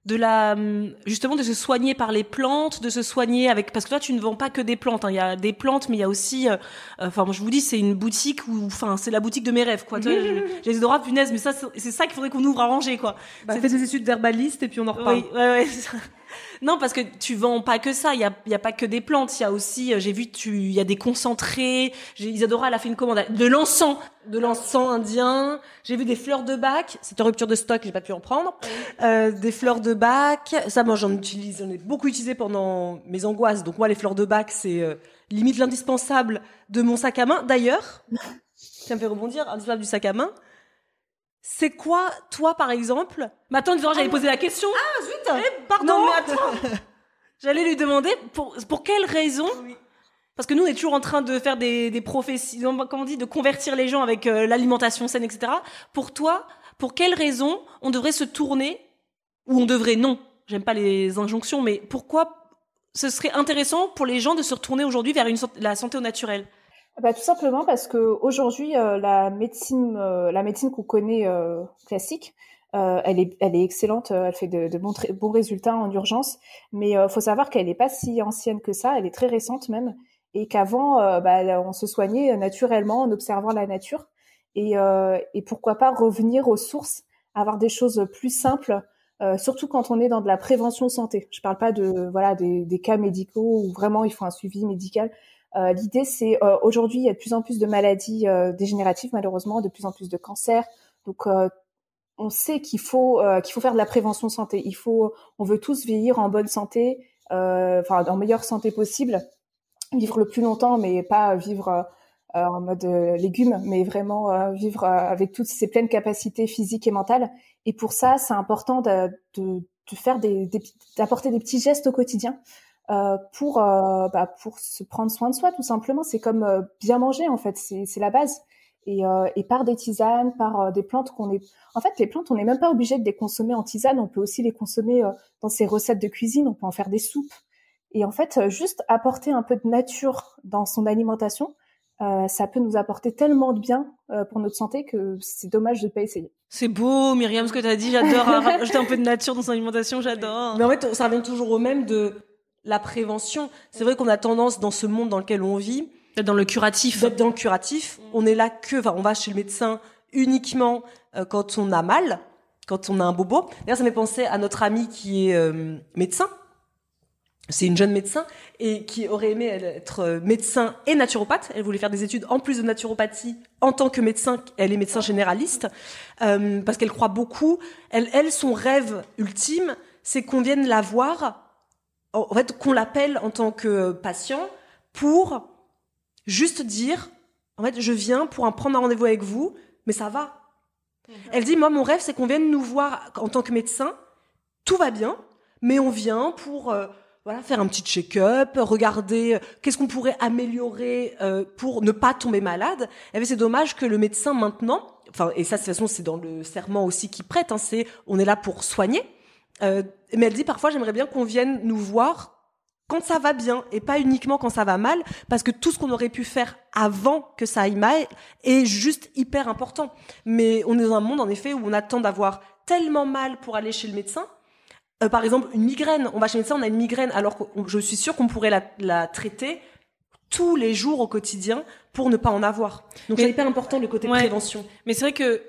de la hum, justement de se soigner par les plantes, de se soigner avec parce que toi tu ne vends pas que des plantes. Hein. Il y a des plantes, mais il y a aussi, enfin je vous dis c'est une boutique où, enfin c'est la boutique de mes rêves quoi. J'ai des droits punaise, mais ça c'est ça qu'il faudrait qu'on ouvre à ranger quoi.
Bah, fait des études d'herbaliste et puis on en reparle.
Oui, ouais, ouais, non, parce que tu vends pas que ça. Il y a, y a pas que des plantes. Il y a aussi, euh, j'ai vu, tu, il y a des concentrés. Isadora, elle a fait une commande de l'encens, de l'encens indien. J'ai vu des fleurs de bac. C'était en rupture de stock, j'ai pas pu en prendre. Euh, des fleurs de bac. Ça, moi, j'en utilise, j'en ai beaucoup utilisé pendant mes angoisses. Donc moi, les fleurs de bac, c'est euh, limite l'indispensable de mon sac à main. D'ailleurs, ça me fait rebondir, indispensable du sac à main. C'est quoi, toi, par exemple?
Mais attends, j'allais poser la question.
Ah, zut eh, Pardon, mais attends. J'allais lui demander pour, pour quelle raison Parce que nous, on est toujours en train de faire des, des professions, comment on dit, de convertir les gens avec euh, l'alimentation saine, etc. Pour toi, pour quelle raison on devrait se tourner, ou on devrait, non, j'aime pas les injonctions, mais pourquoi ce serait intéressant pour les gens de se retourner aujourd'hui vers une, la santé au naturel?
Bah, tout simplement parce que aujourd'hui euh, la médecine, euh, la médecine qu'on connaît euh, classique, elle est, elle est excellente, elle fait de, de bons, bons, résultats en urgence, mais il faut savoir qu'elle n'est pas si ancienne que ça, elle est très récente même, et qu'avant, bah, on se soignait naturellement en observant la nature, et, et pourquoi pas revenir aux sources, avoir des choses plus simples, surtout quand on est dans de la prévention santé. Je parle pas de voilà des, des cas médicaux où vraiment il faut un suivi médical. Euh, l'idée, c'est euh, aujourd'hui, il y a de plus en plus de maladies euh, dégénératives, malheureusement, de plus en plus de cancers. Donc, on sait qu'il faut qu'il faut faire de la prévention santé. Il faut, on veut tous vieillir en bonne santé, enfin en meilleure santé possible, vivre le plus longtemps, mais pas vivre en mode légume, mais vraiment vivre avec toutes ces pleines capacités physiques et mentales. Et pour ça, c'est important de, de, de faire des, d'apporter des petits gestes au quotidien euh, pour euh, bah, pour se prendre soin de soi tout simplement. C'est comme euh, bien manger en fait, c'est la base. Et, et par des tisanes, par des plantes qu'on est. En fait, les plantes, on n'est même pas obligé de les consommer en tisane. On peut aussi les consommer dans ses recettes de cuisine. On peut en faire des soupes. Et en fait, juste apporter un peu de nature dans son alimentation, euh, ça peut nous apporter tellement de bien euh, pour notre santé que c'est dommage de pas essayer.
C'est beau, Myriam, ce que tu as dit. J'adore rajouter un peu de nature dans son alimentation. J'adore.
Mais en fait, ça revient toujours au même de la prévention. C'est vrai qu'on a tendance dans ce monde dans lequel on vit
dans le curatif.
Dans le curatif. On est là que, on va chez le médecin uniquement euh, quand on a mal, quand on a un bobo. D'ailleurs, ça m'est pensé à notre amie qui est euh, médecin. C'est une jeune médecin et qui aurait aimé être euh, médecin et naturopathe. Elle voulait faire des études en plus de naturopathie en tant que médecin. Elle est médecin généraliste parce qu'elle croit beaucoup. Elle, elle, son rêve ultime, c'est qu'on vienne la voir en fait, qu'on l'appelle en tant que patient pour juste dire, en fait, je viens pour en prendre un rendez-vous avec vous, mais ça va. Mhm. Elle dit, moi, mon rêve, c'est qu'on vienne nous voir en tant que médecin, tout va bien, mais on vient pour euh, voilà faire un petit check-up, regarder euh, qu'est-ce qu'on pourrait améliorer euh, pour ne pas tomber malade. Et c'est dommage que le médecin maintenant, enfin et ça de toute façon c'est dans le serment aussi qui prête, hein, c'est on est là pour soigner. Euh, mais elle dit parfois j'aimerais bien qu'on vienne nous voir quand ça va bien et pas uniquement quand ça va mal, parce que tout ce qu'on aurait pu faire avant que ça aille mal est juste hyper important. Mais on est dans un monde en effet où on attend d'avoir tellement mal pour aller chez le médecin. Euh, par exemple, une migraine. On va chez le médecin, on a une migraine, alors que je suis sûre qu'on pourrait la, la, traiter tous les jours au quotidien pour ne pas en avoir. Donc c'est hyper important le côté prévention.
Mais c'est vrai que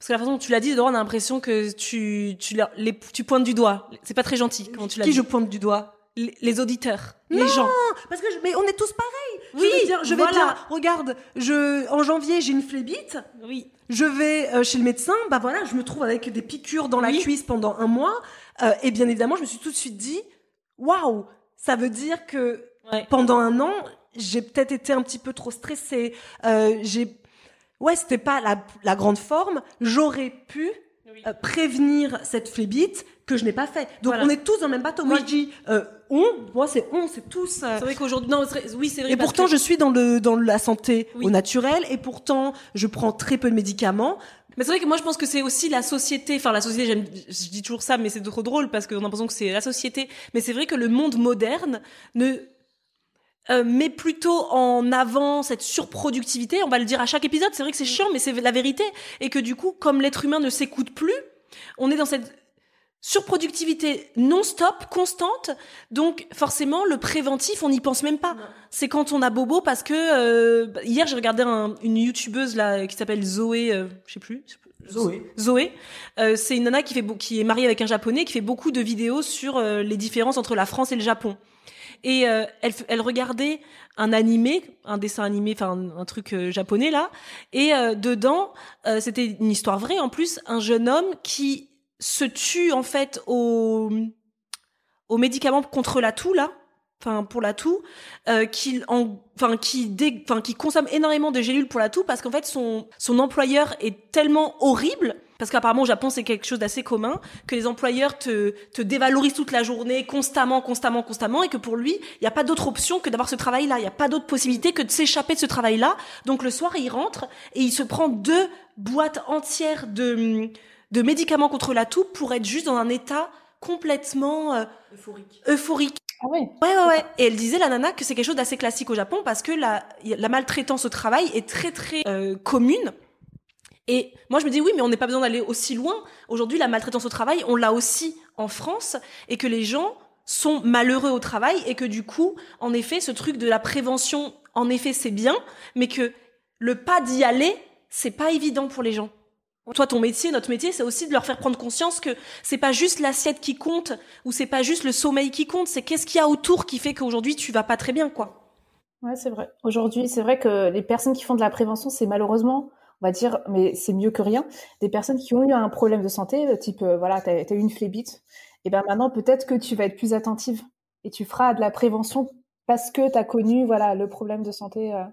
parce que la façon dont tu l'as dit, on a l'impression que tu, tu, les, tu pointes du doigt. C'est pas très gentil comment tu l'as
dit. Qui je pointe du doigt?
Les, auditeurs, les gens.
parce que mais on est tous pareils. Oui, je vais, je vais bien. Regarde, je en janvier j'ai une phlébite.
Oui.
Je vais euh, chez le médecin. Bah voilà, je me trouve avec des piqûres dans la cuisse pendant un mois. Euh, et bien évidemment, je me suis tout de suite dit, waouh, ça veut dire que
Ouais.
pendant un an, j'ai peut-être été un petit peu trop stressée. Euh, j'ai, ouais, c'était pas la, la grande forme. J'aurais pu euh, prévenir cette flébite que je n'ai pas fait. Donc
Voilà.
on est tous dans le même bateau. Moi je dis on, moi c'est on, c'est tous. euh,
C'est vrai qu'aujourd'hui, non, oui, c'est vrai.
et pourtant,
que-
je suis dans le dans la santé
Oui.
au naturel, et pourtant, je prends très peu de médicaments.
Mais c'est vrai que moi je pense que c'est aussi la société, enfin la société, j'aime- je dis toujours ça, mais c'est trop drôle parce qu'on a l'impression que c'est la société. Mais c'est vrai que le monde moderne ne euh, met plutôt en avant cette surproductivité. On va le dire à chaque épisode. C'est vrai que c'est chiant, mais c'est la vérité. Et que du coup, comme l'être humain ne s'écoute plus, on est dans cette surproductivité non-stop, constante. Donc forcément, le préventif, on n'y pense même pas. C'est quand on a bobo parce que euh, hier j'ai regardé un- une youtubeuse là qui s'appelle Zoé, euh, je sais plus.
Zoé.
Zoé, euh, c'est une nana qui fait qui est mariée avec un japonais qui fait beaucoup de vidéos sur euh, les différences entre la France et le Japon. Et euh, elle, elle regardait un animé, un dessin animé, enfin un, un truc euh, japonais là, et euh, dedans euh, c'était une histoire vraie en plus, un jeune homme qui se tue en fait au aux médicaments contre la toux là, enfin pour la toux, euh, qui en, enfin qui dé, enfin qui consomme énormément de gélules pour la toux parce qu'en fait son son employeur est tellement horrible parce qu'apparemment au Japon c'est quelque chose d'assez commun que les employeurs te te dévalorisent toute la journée constamment constamment constamment et que pour lui il n'y a pas d'autre option que d'avoir ce travail là il n'y a pas d'autre possibilité que de s'échapper de ce travail là donc le soir il rentre et il se prend deux boîtes entières de de médicaments contre la toux pour être juste dans un état complètement euh,
Euphorique.
euphorique
Ah oui.
Ouais, ouais, ouais. Et elle disait, la nana, que c'est quelque chose d'assez classique au Japon parce que la, la maltraitance au travail est très, très euh, commune. Et moi, je me dis, oui, mais on n'est pas besoin d'aller aussi loin. Aujourd'hui, la maltraitance au travail, on l'a aussi en France et que les gens sont malheureux au travail et que du coup, en effet, ce truc de la prévention, en effet, c'est bien, mais que le pas d'y aller, c'est pas évident pour les gens. Toi, ton métier, notre métier, c'est aussi de leur faire prendre conscience que c'est pas juste l'assiette qui compte ou c'est pas juste le sommeil qui compte, c'est qu'est-ce qu'il y a autour qui fait qu'aujourd'hui tu vas pas très bien, quoi.
Ouais, c'est vrai. Aujourd'hui, c'est vrai que les personnes qui font de la prévention, c'est malheureusement, on va dire, mais c'est mieux que rien, des personnes qui ont eu un problème de santé, type, euh, voilà, t'as as eu une phlébite, et ben maintenant, peut-être que tu vas être plus attentive et tu feras de la prévention parce que tu as connu, voilà, le problème de santé. euh,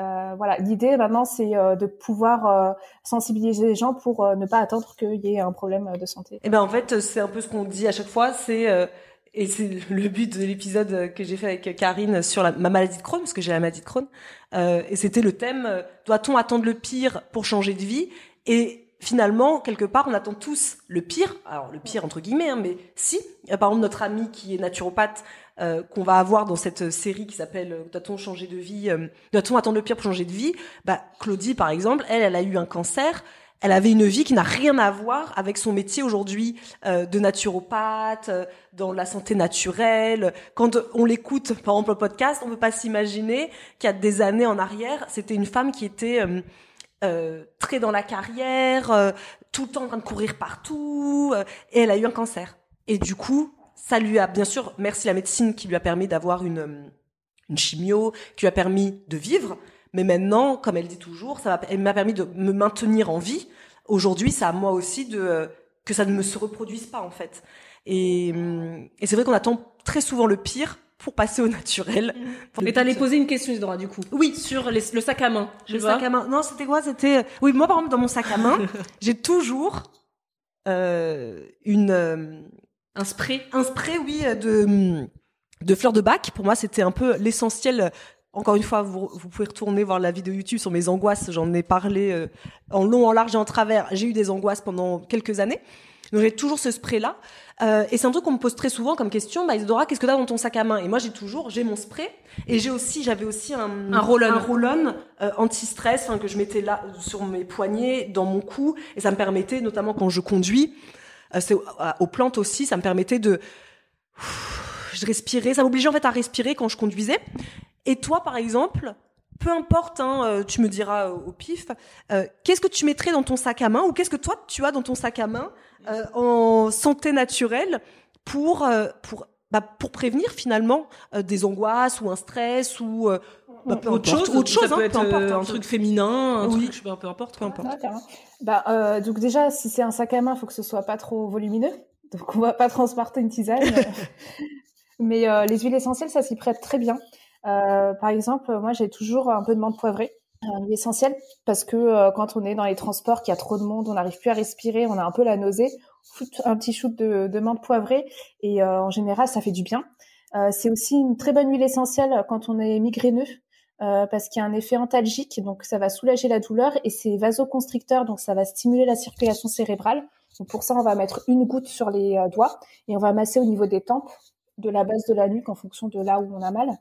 euh, voilà, l'idée maintenant, c'est euh, de pouvoir euh, sensibiliser les gens pour ne pas attendre qu'il y ait un problème de santé.
Et ben en fait, c'est un peu ce qu'on dit à chaque fois, c'est et c'est le but de l'épisode que j'ai fait avec Karine sur la, ma maladie de Crohn, parce que j'ai la maladie de Crohn, et c'était le thème doit-on attendre le pire pour changer de vie? Et finalement, quelque part, on attend tous le pire. Alors le pire entre guillemets, hein, mais si. Par exemple, notre ami qui est naturopathe, euh, qu'on va avoir dans cette série qui s'appelle euh, Doit-on changer de vie euh, Doit-on attendre le pire pour changer de vie? Bah Claudie, par exemple, elle, elle a eu un cancer. Elle avait une vie qui n'a rien à voir avec son métier aujourd'hui de naturopathe, dans la santé naturelle. Quand on l'écoute, par exemple, au podcast, on ne peut pas s'imaginer qu'il y a des années en arrière, c'était une femme qui était très dans la carrière, tout le temps en train de courir partout, et elle a eu un cancer. Et du coup, ça lui a, bien sûr, merci la médecine qui lui a permis d'avoir une, euh, une chimio, qui lui a permis de vivre. Mais maintenant, comme elle dit toujours, ça m'a- elle m'a permis de me maintenir en vie. Aujourd'hui, c'est à moi aussi de euh, que ça ne me se reproduise pas en fait. Et, hum, et c'est vrai qu'on attend très souvent le pire pour passer au naturel. Pour
Et t'allais poser une question, Isidora, du coup.
Oui.
Sur les- le sac à main. je
Le
vois.
sac à main. Non, c'était quoi? C'était oui, moi par exemple dans mon sac à main, j'ai toujours euh, une euh,
Un spray.
un spray oui de de fleurs de bac. Pour moi, c'était un peu l'essentiel. Encore une fois, vous, vous pouvez retourner voir la vidéo YouTube sur mes angoisses. J'en ai parlé euh, en long, en large et en travers. J'ai eu des angoisses pendant quelques années. Donc j'ai toujours ce spray-là. Euh, et c'est un truc qu'on me pose très souvent comme question. Bah, Isidora, qu'est-ce que tu as dans ton sac à main? Et moi, j'ai toujours, j'ai mon spray. Et j'ai aussi, j'avais aussi un,
Un roll-on.
euh, anti-stress enfin, que je mettais là sur mes poignets, dans mon cou. Et ça me permettait, notamment quand je conduis, euh, aux plantes aussi, ça me permettait de je respirais, ça m'obligeait en fait à respirer quand je conduisais. Et toi, par exemple, peu importe, hein, euh, tu me diras euh, au pif, euh, qu'est-ce que tu mettrais dans ton sac à main ou qu'est-ce que toi tu as dans ton sac à main euh, en santé naturelle pour euh, pour bah, pour prévenir finalement euh, des angoisses ou un stress ou euh, bah, peu
autre chose,
autre chose,
ça
hein,
peut être
peu importe,
euh,
hein,
un truc féminin, un
Oui.
truc, je sais pas, peu importe.
peu importe.
Bah, euh, donc déjà, si c'est un sac à main, il faut que ce soit pas trop volumineux. Donc on va pas transporter une tisane. Mais euh, les huiles essentielles, ça s'y prête très bien. Euh, par exemple, moi, j'ai toujours un peu de menthe poivrée, un huile essentielle, parce que euh, quand on est dans les transports, qu'il y a trop de monde, on n'arrive plus à respirer, on a un peu la nausée, un petit shoot de, de menthe poivrée, et en général, ça fait du bien. c'est aussi une très bonne huile essentielle quand on est migraineux. Parce qu'il y a un effet antalgique, donc ça va soulager la douleur et c'est vasoconstricteur, donc ça va stimuler la circulation cérébrale. Donc pour ça, on va mettre une goutte sur les doigts et on va masser au niveau des tempes de la base de la nuque en fonction de là où on a mal.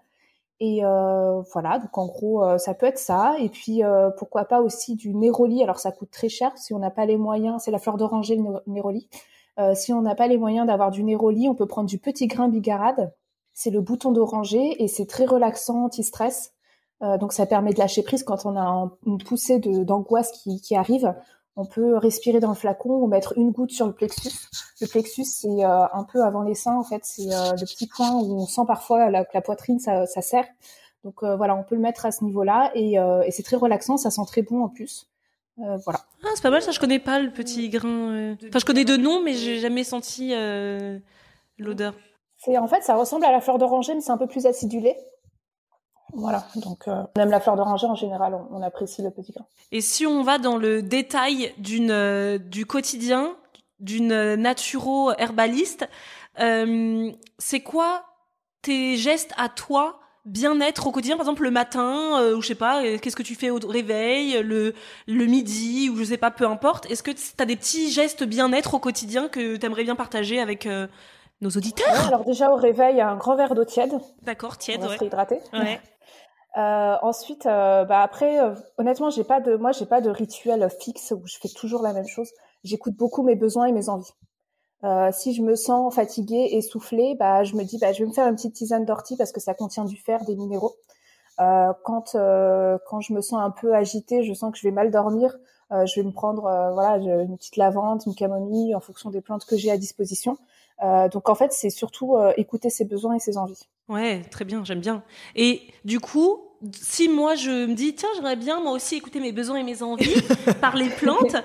Et euh, voilà, donc en gros, euh, ça peut être ça. Et puis, euh, pourquoi pas aussi du néroli. Alors, ça coûte très cher si on n'a pas les moyens. C'est la fleur d'oranger, le néroli. si on n'a pas les moyens d'avoir du néroli, on peut prendre du petit grain bigarade. C'est le bouton d'oranger et c'est très relaxant, anti-stress. Donc, ça permet de lâcher prise quand on a une poussée d'angoisse qui, qui arrive on peut respirer dans le flacon ou mettre une goutte sur le plexus. Le plexus, c'est euh, un peu avant les seins, en fait, c'est euh, le petit point où on sent parfois la, que la poitrine, ça, ça serre. Donc euh, voilà, on peut le mettre à ce niveau-là et, c'est très relaxant, ça sent très bon en plus. voilà.
Ah, c'est pas mal ça, je connais pas le petit grain. Enfin, je connais de nom, mais j'ai jamais senti l'odeur.
C'est en fait, ça ressemble à la fleur d'oranger, mais c'est un peu plus acidulé. Voilà, donc euh, on aime la fleur d'oranger en général, on, apprécie le petit grain.
Et si on va dans le détail d'une euh, du quotidien d'une naturo-herbaliste, euh, c'est quoi tes gestes à toi bien-être au quotidien, par exemple le matin, ou je sais pas, qu'est-ce que tu fais au réveil, le, le midi, ou je sais pas, peu importe. Est-ce que tu as des petits gestes bien-être au quotidien que tu aimerais bien partager avec nos auditeurs?
Alors déjà au réveil, un grand verre d'eau tiède.
D'accord, tiède,
on
ouais.
se réhydrater.
Ouais.
Euh, ensuite, euh, bah après, euh, honnêtement, j'ai pas de, moi, j'ai pas de rituel fixe où je fais toujours la même chose. J'écoute beaucoup mes besoins et mes envies. Euh, si je me sens fatiguée, essoufflée, bah, je me dis, bah, je vais me faire une petite tisane d'ortie parce que ça contient du fer, des minéraux. Euh, quand quand je me sens un peu agitée, je sens que je vais mal dormir, je vais me prendre, voilà, une petite lavande, une camomille, en fonction des plantes que j'ai à disposition. donc en fait, c'est surtout écouter ses besoins et ses envies.
Ouais, très bien, j'aime bien. Et du coup, si moi je me dis, tiens, j'aimerais bien moi aussi écouter mes besoins et mes envies par les plantes,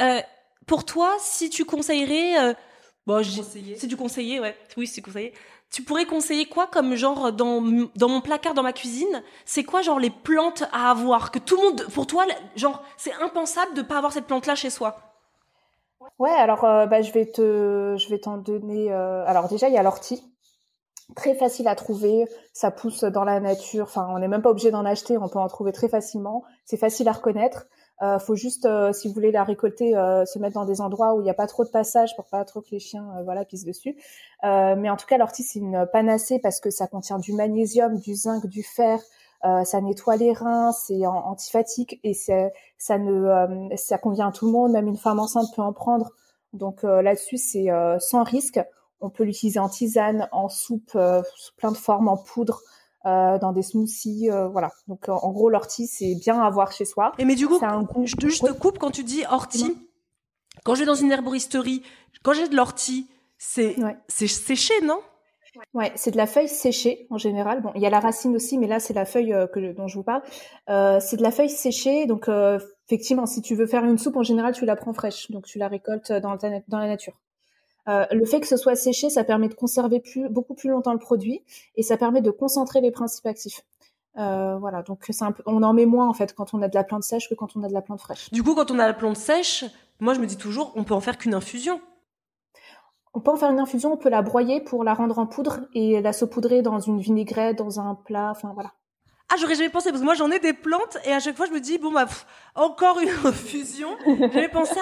euh, pour toi, si tu conseillerais, euh, bon, si tu conseillais, ouais, oui, si tu conseillais, tu pourrais conseiller quoi comme genre dans, dans mon placard dans ma cuisine? C'est quoi genre les plantes à avoir? Que tout le monde, pour toi, genre c'est impensable de pas avoir cette plante là chez soi.
Ouais, alors euh, bah, je vais te, je vais t'en donner. Euh, alors déjà, il y a l'ortie. Très facile à trouver, ça pousse dans la nature, enfin on n'est même pas obligé d'en acheter, on peut en trouver très facilement, c'est facile à reconnaître. Euh, faut juste, euh, si vous voulez la récolter, euh, se mettre dans des endroits où il n'y a pas trop de passage pour pas trop que les chiens, voilà, pissent dessus. mais en tout cas, l'ortie c'est une panacée parce que ça contient du magnésium, du zinc, du fer. ça nettoie les reins, c'est antifatigue et ça ne, ça convient à tout le monde, même une femme enceinte peut en prendre. Donc là-dessus, c'est sans risque. On peut l'utiliser en tisane, en soupe, sous plein de formes, en poudre. Euh, dans des smoothies, euh, voilà. Donc en gros, l'ortie, c'est bien à avoir chez soi.
Et mais du coup, un je, te, juste coupe quand tu dis ortie. Quand je vais dans une herboristerie, quand j'ai de l'ortie, c'est c'est séché, non?
Ouais, c'est de la feuille séchée en général. Bon, il y a la racine aussi, mais là c'est la feuille que, dont je vous parle. c'est de la feuille séchée, donc effectivement, si tu veux faire une soupe en général, tu la prends fraîche, donc tu la récoltes dans, dans la nature. Euh, le fait que ce soit séché, ça permet de conserver plus, beaucoup plus longtemps le produit et ça permet de concentrer les principes actifs. Euh, voilà, donc c'est un peu, on en met moins en fait quand on a de la plante sèche que quand on a de la plante fraîche.
Du coup, quand on a la plante sèche, moi je me dis toujours, on peut en faire qu'une infusion.
On peut en faire une infusion, on peut la broyer pour la rendre en poudre et la saupoudrer dans une vinaigrette, dans un plat, enfin voilà.
Ah, j'aurais jamais pensé, parce que moi j'en ai des plantes et à chaque fois je me dis, bon bah, encore une infusion. J'avais pensé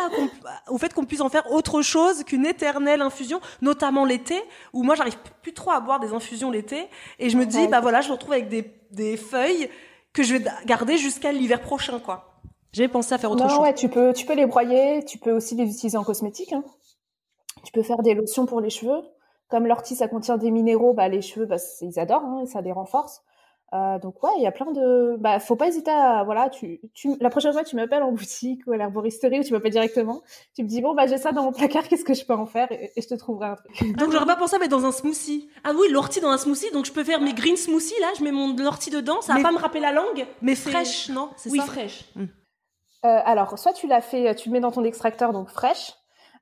au fait qu'on puisse en faire autre chose qu'une éternelle infusion, notamment l'été, où moi j'arrive plus trop à boire des infusions l'été et je me dis, bah voilà, je me retrouve avec des, des feuilles que je vais garder jusqu'à l'hiver prochain, quoi. J'avais pensé à faire autre
non,
chose.
Ouais, tu peux, tu peux les broyer, tu peux aussi les utiliser en cosmétique. Hein. Tu peux faire des lotions pour les cheveux. Comme l'ortie, ça contient des minéraux, bah, les cheveux, bah, ils adorent, hein, et ça les renforce. Euh, donc ouais, il y a plein de. Bah, faut pas hésiter à voilà, tu, tu la prochaine fois tu m'appelles en boutique ou à l'herboristerie ou tu m'appelles directement. Tu me dis bon bah j'ai ça dans mon placard, qu'est-ce que je peux en faire? Et, je te trouverai un truc.
Donc j'aurais pas pensé à mettre dans un smoothie. Ah oui, l'ortie dans un smoothie, donc je peux faire mes green smoothies là, je mets mon l'ortie dedans, ça va pas me rappeler la langue, mais fraîche, non?
Oui, ça? fraîche. Hmm. Euh, alors soit tu la fais, tu le mets dans ton extracteur donc fraîche,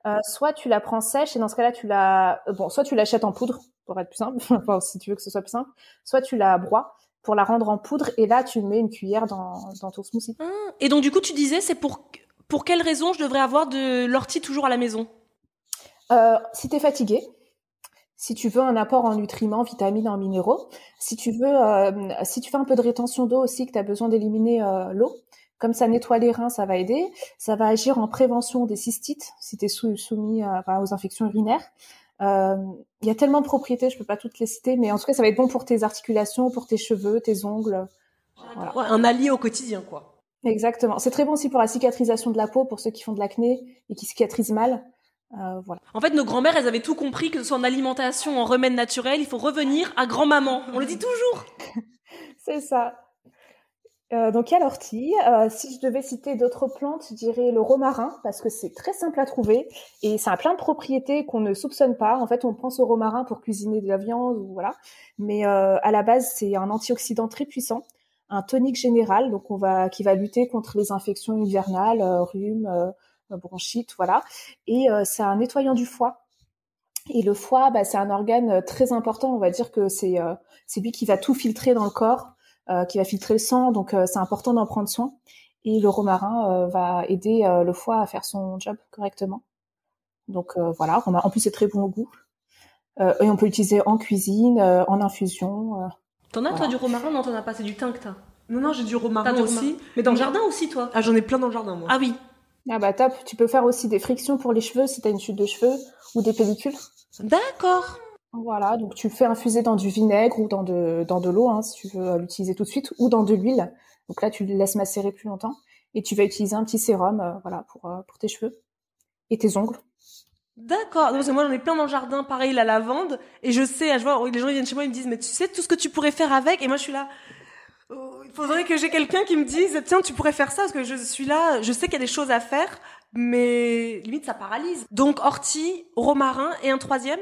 euh, soit tu la prends sèche et dans ce cas-là tu la, bon, soit tu l'achètes en poudre pour être plus simple, enfin, si tu veux que ce soit plus simple, soit tu la broies pour la rendre en poudre et là tu mets une cuillère dans, dans ton smoothie.
Ah, et donc du coup tu disais c'est pour pour quelle raison je devrais avoir de l'ortie toujours à la maison?
Euh, Si tu es fatigué, si tu veux un apport en nutriments, vitamines, en minéraux, si tu veux, euh, si tu fais un peu de rétention d'eau aussi, que tu as besoin d'éliminer euh, l'eau, comme ça nettoie les reins, ça va aider. Ça va agir en prévention des cystites, si tu es soumis aux infections urinaires. Il y a tellement de propriétés, je peux pas toutes les citer, mais en tout cas, ça va être bon pour tes articulations, pour tes cheveux, tes ongles.
Voilà. un allié au quotidien, quoi.
Exactement. C'est très bon aussi pour la cicatrisation de la peau, pour ceux qui font de l'acné et qui cicatrisent mal. Euh, voilà.
En fait, nos grand-mères, elles avaient tout compris, que ce soit en alimentation, en remède naturel, il faut revenir à grand-maman. On le dit toujours.
C'est ça. Euh, donc il y a l'ortie. Euh, si je devais citer d'autres plantes, je dirais le romarin parce que c'est très simple à trouver et ça a plein de propriétés qu'on ne soupçonne pas. En fait, on pense au romarin pour cuisiner de la viande ou voilà, mais euh, à la base c'est un antioxydant très puissant un tonique général, donc on va qui va lutter contre les infections hivernales, euh, rhume, euh, bronchite, voilà. Et euh, c'est un nettoyant du foie. Et le foie, bah, c'est un organe très important. On va dire que c'est c'est lui qui va tout filtrer dans le corps, qui va filtrer le sang. Donc c'est important d'en prendre soin. Et le romarin va aider le foie à faire son job correctement. Donc voilà, en plus c'est très bon au goût. et on peut l'utiliser en cuisine, en infusion.
T'en as toi du romarin? Non, t'en as pas, c'est du thym que t'as. Non, non, j'ai du romarin aussi. Mais dans le jardin aussi, toi Ah, j'en ai plein dans le jardin, moi. Ah oui.
Ah bah top, tu peux faire aussi des frictions pour les cheveux si t'as une chute de cheveux ou des pellicules.
D'accord.
Voilà, donc tu fais infuser dans du vinaigre ou dans de, dans de l'eau, hein, si tu veux l'utiliser tout de suite, ou dans de l'huile. Donc là, tu le laisses macérer plus longtemps. Et tu vas utiliser un petit sérum euh, voilà, pour, euh, pour tes cheveux et tes ongles.
D'accord. Parce que moi, j'en ai plein dans le jardin, pareil, la lavande. Et je sais, je vois, les gens viennent chez moi, ils me disent, mais tu sais tout ce que tu pourrais faire avec. Et moi, je suis là. Oh, il faudrait que j'ai quelqu'un qui me dise, tiens, tu pourrais faire ça, parce que je suis là, je sais qu'il y a des choses à faire, mais limite, ça paralyse. Donc, ortie, romarin et un troisième?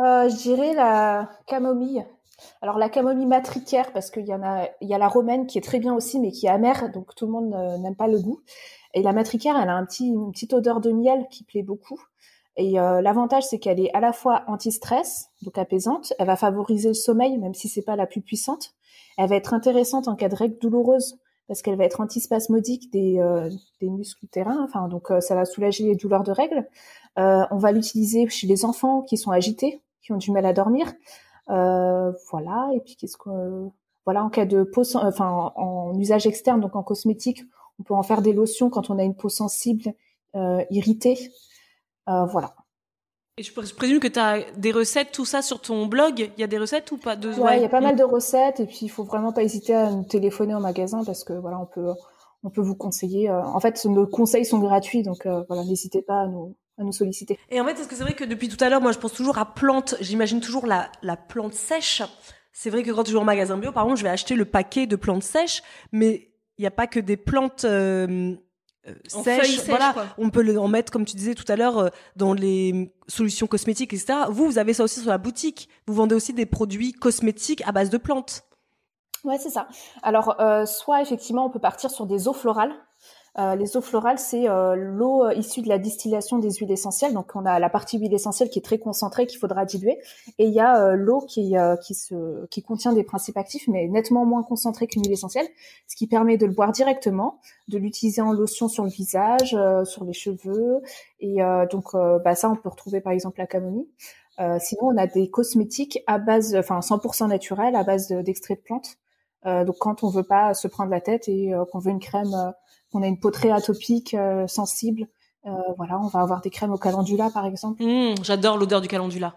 Euh, Je dirais la camomille. Alors la camomille matricaire, parce qu'il y en a, il y a la romaine qui est très bien aussi, mais qui est amère, donc tout le monde euh, n'aime pas le goût. Et la matricaire, elle a un petit, une petite odeur de miel qui plaît beaucoup. Et euh, l'avantage, c'est qu'elle est à la fois anti-stress, donc apaisante. Elle va favoriser le sommeil, même si c'est pas la plus puissante. Elle va être intéressante en cas de règles douloureuses, parce qu'elle va être antispasmodique des, euh, des muscles terrains. Enfin, donc euh, ça va soulager les douleurs de règles. on va l'utiliser chez les enfants qui sont agités, qui ont du mal à dormir. voilà. Et puis qu'est-ce que voilà en cas de peau, enfin en usage externe, donc en cosmétique, on peut en faire des lotions quand on a une peau sensible, irritée. Euh, voilà.
Et je présume que tu as des recettes, tout ça sur ton blog. Il y a des recettes ou pas
de... Ouais, il y a pas mal de recettes. Et puis, il faut vraiment pas hésiter à nous téléphoner au magasin parce que voilà, on peut, on peut vous conseiller. Euh, en fait, nos conseils sont gratuits, donc euh, voilà, n'hésitez pas à nous, à nous solliciter.
Et en fait, est-ce que c'est vrai que depuis tout à l'heure, moi, je pense toujours à plante. J'imagine toujours la, la plante sèche. C'est vrai que quand je vais au magasin bio, par exemple, je vais acheter le paquet de plantes sèches, mais il n'y a pas que des plantes euh, sèche, voilà, on peut en mettre, comme tu disais tout à l'heure, euh, dans les solutions cosmétiques, etc. Vous, vous avez ça aussi sur la boutique. Vous vendez aussi des produits cosmétiques à base de plantes.
Ouais, c'est ça. Alors, euh, soit effectivement, on peut partir sur des eaux florales. Euh, les eaux florales, c'est euh, l'eau euh, issue de la distillation des huiles essentielles. Donc, on a la partie huile essentielle qui est très concentrée, qu'il faudra diluer, et il y a l'eau qui qui se qui contient des principes actifs, mais nettement moins concentrée qu'une huile essentielle, ce qui permet de le boire directement, de l'utiliser en lotion sur le visage, sur les cheveux, et donc bah, ça, on peut retrouver par exemple la camomille. sinon, on a des cosmétiques à base, enfin 100% naturels, à base d'extrait de, plantes. donc, quand on veut pas se prendre la tête et qu'on veut une crème on a une peau très atopique, euh, sensible. Euh, voilà, on va avoir des crèmes au calendula par exemple.
Mmh, j'adore l'odeur du calendula.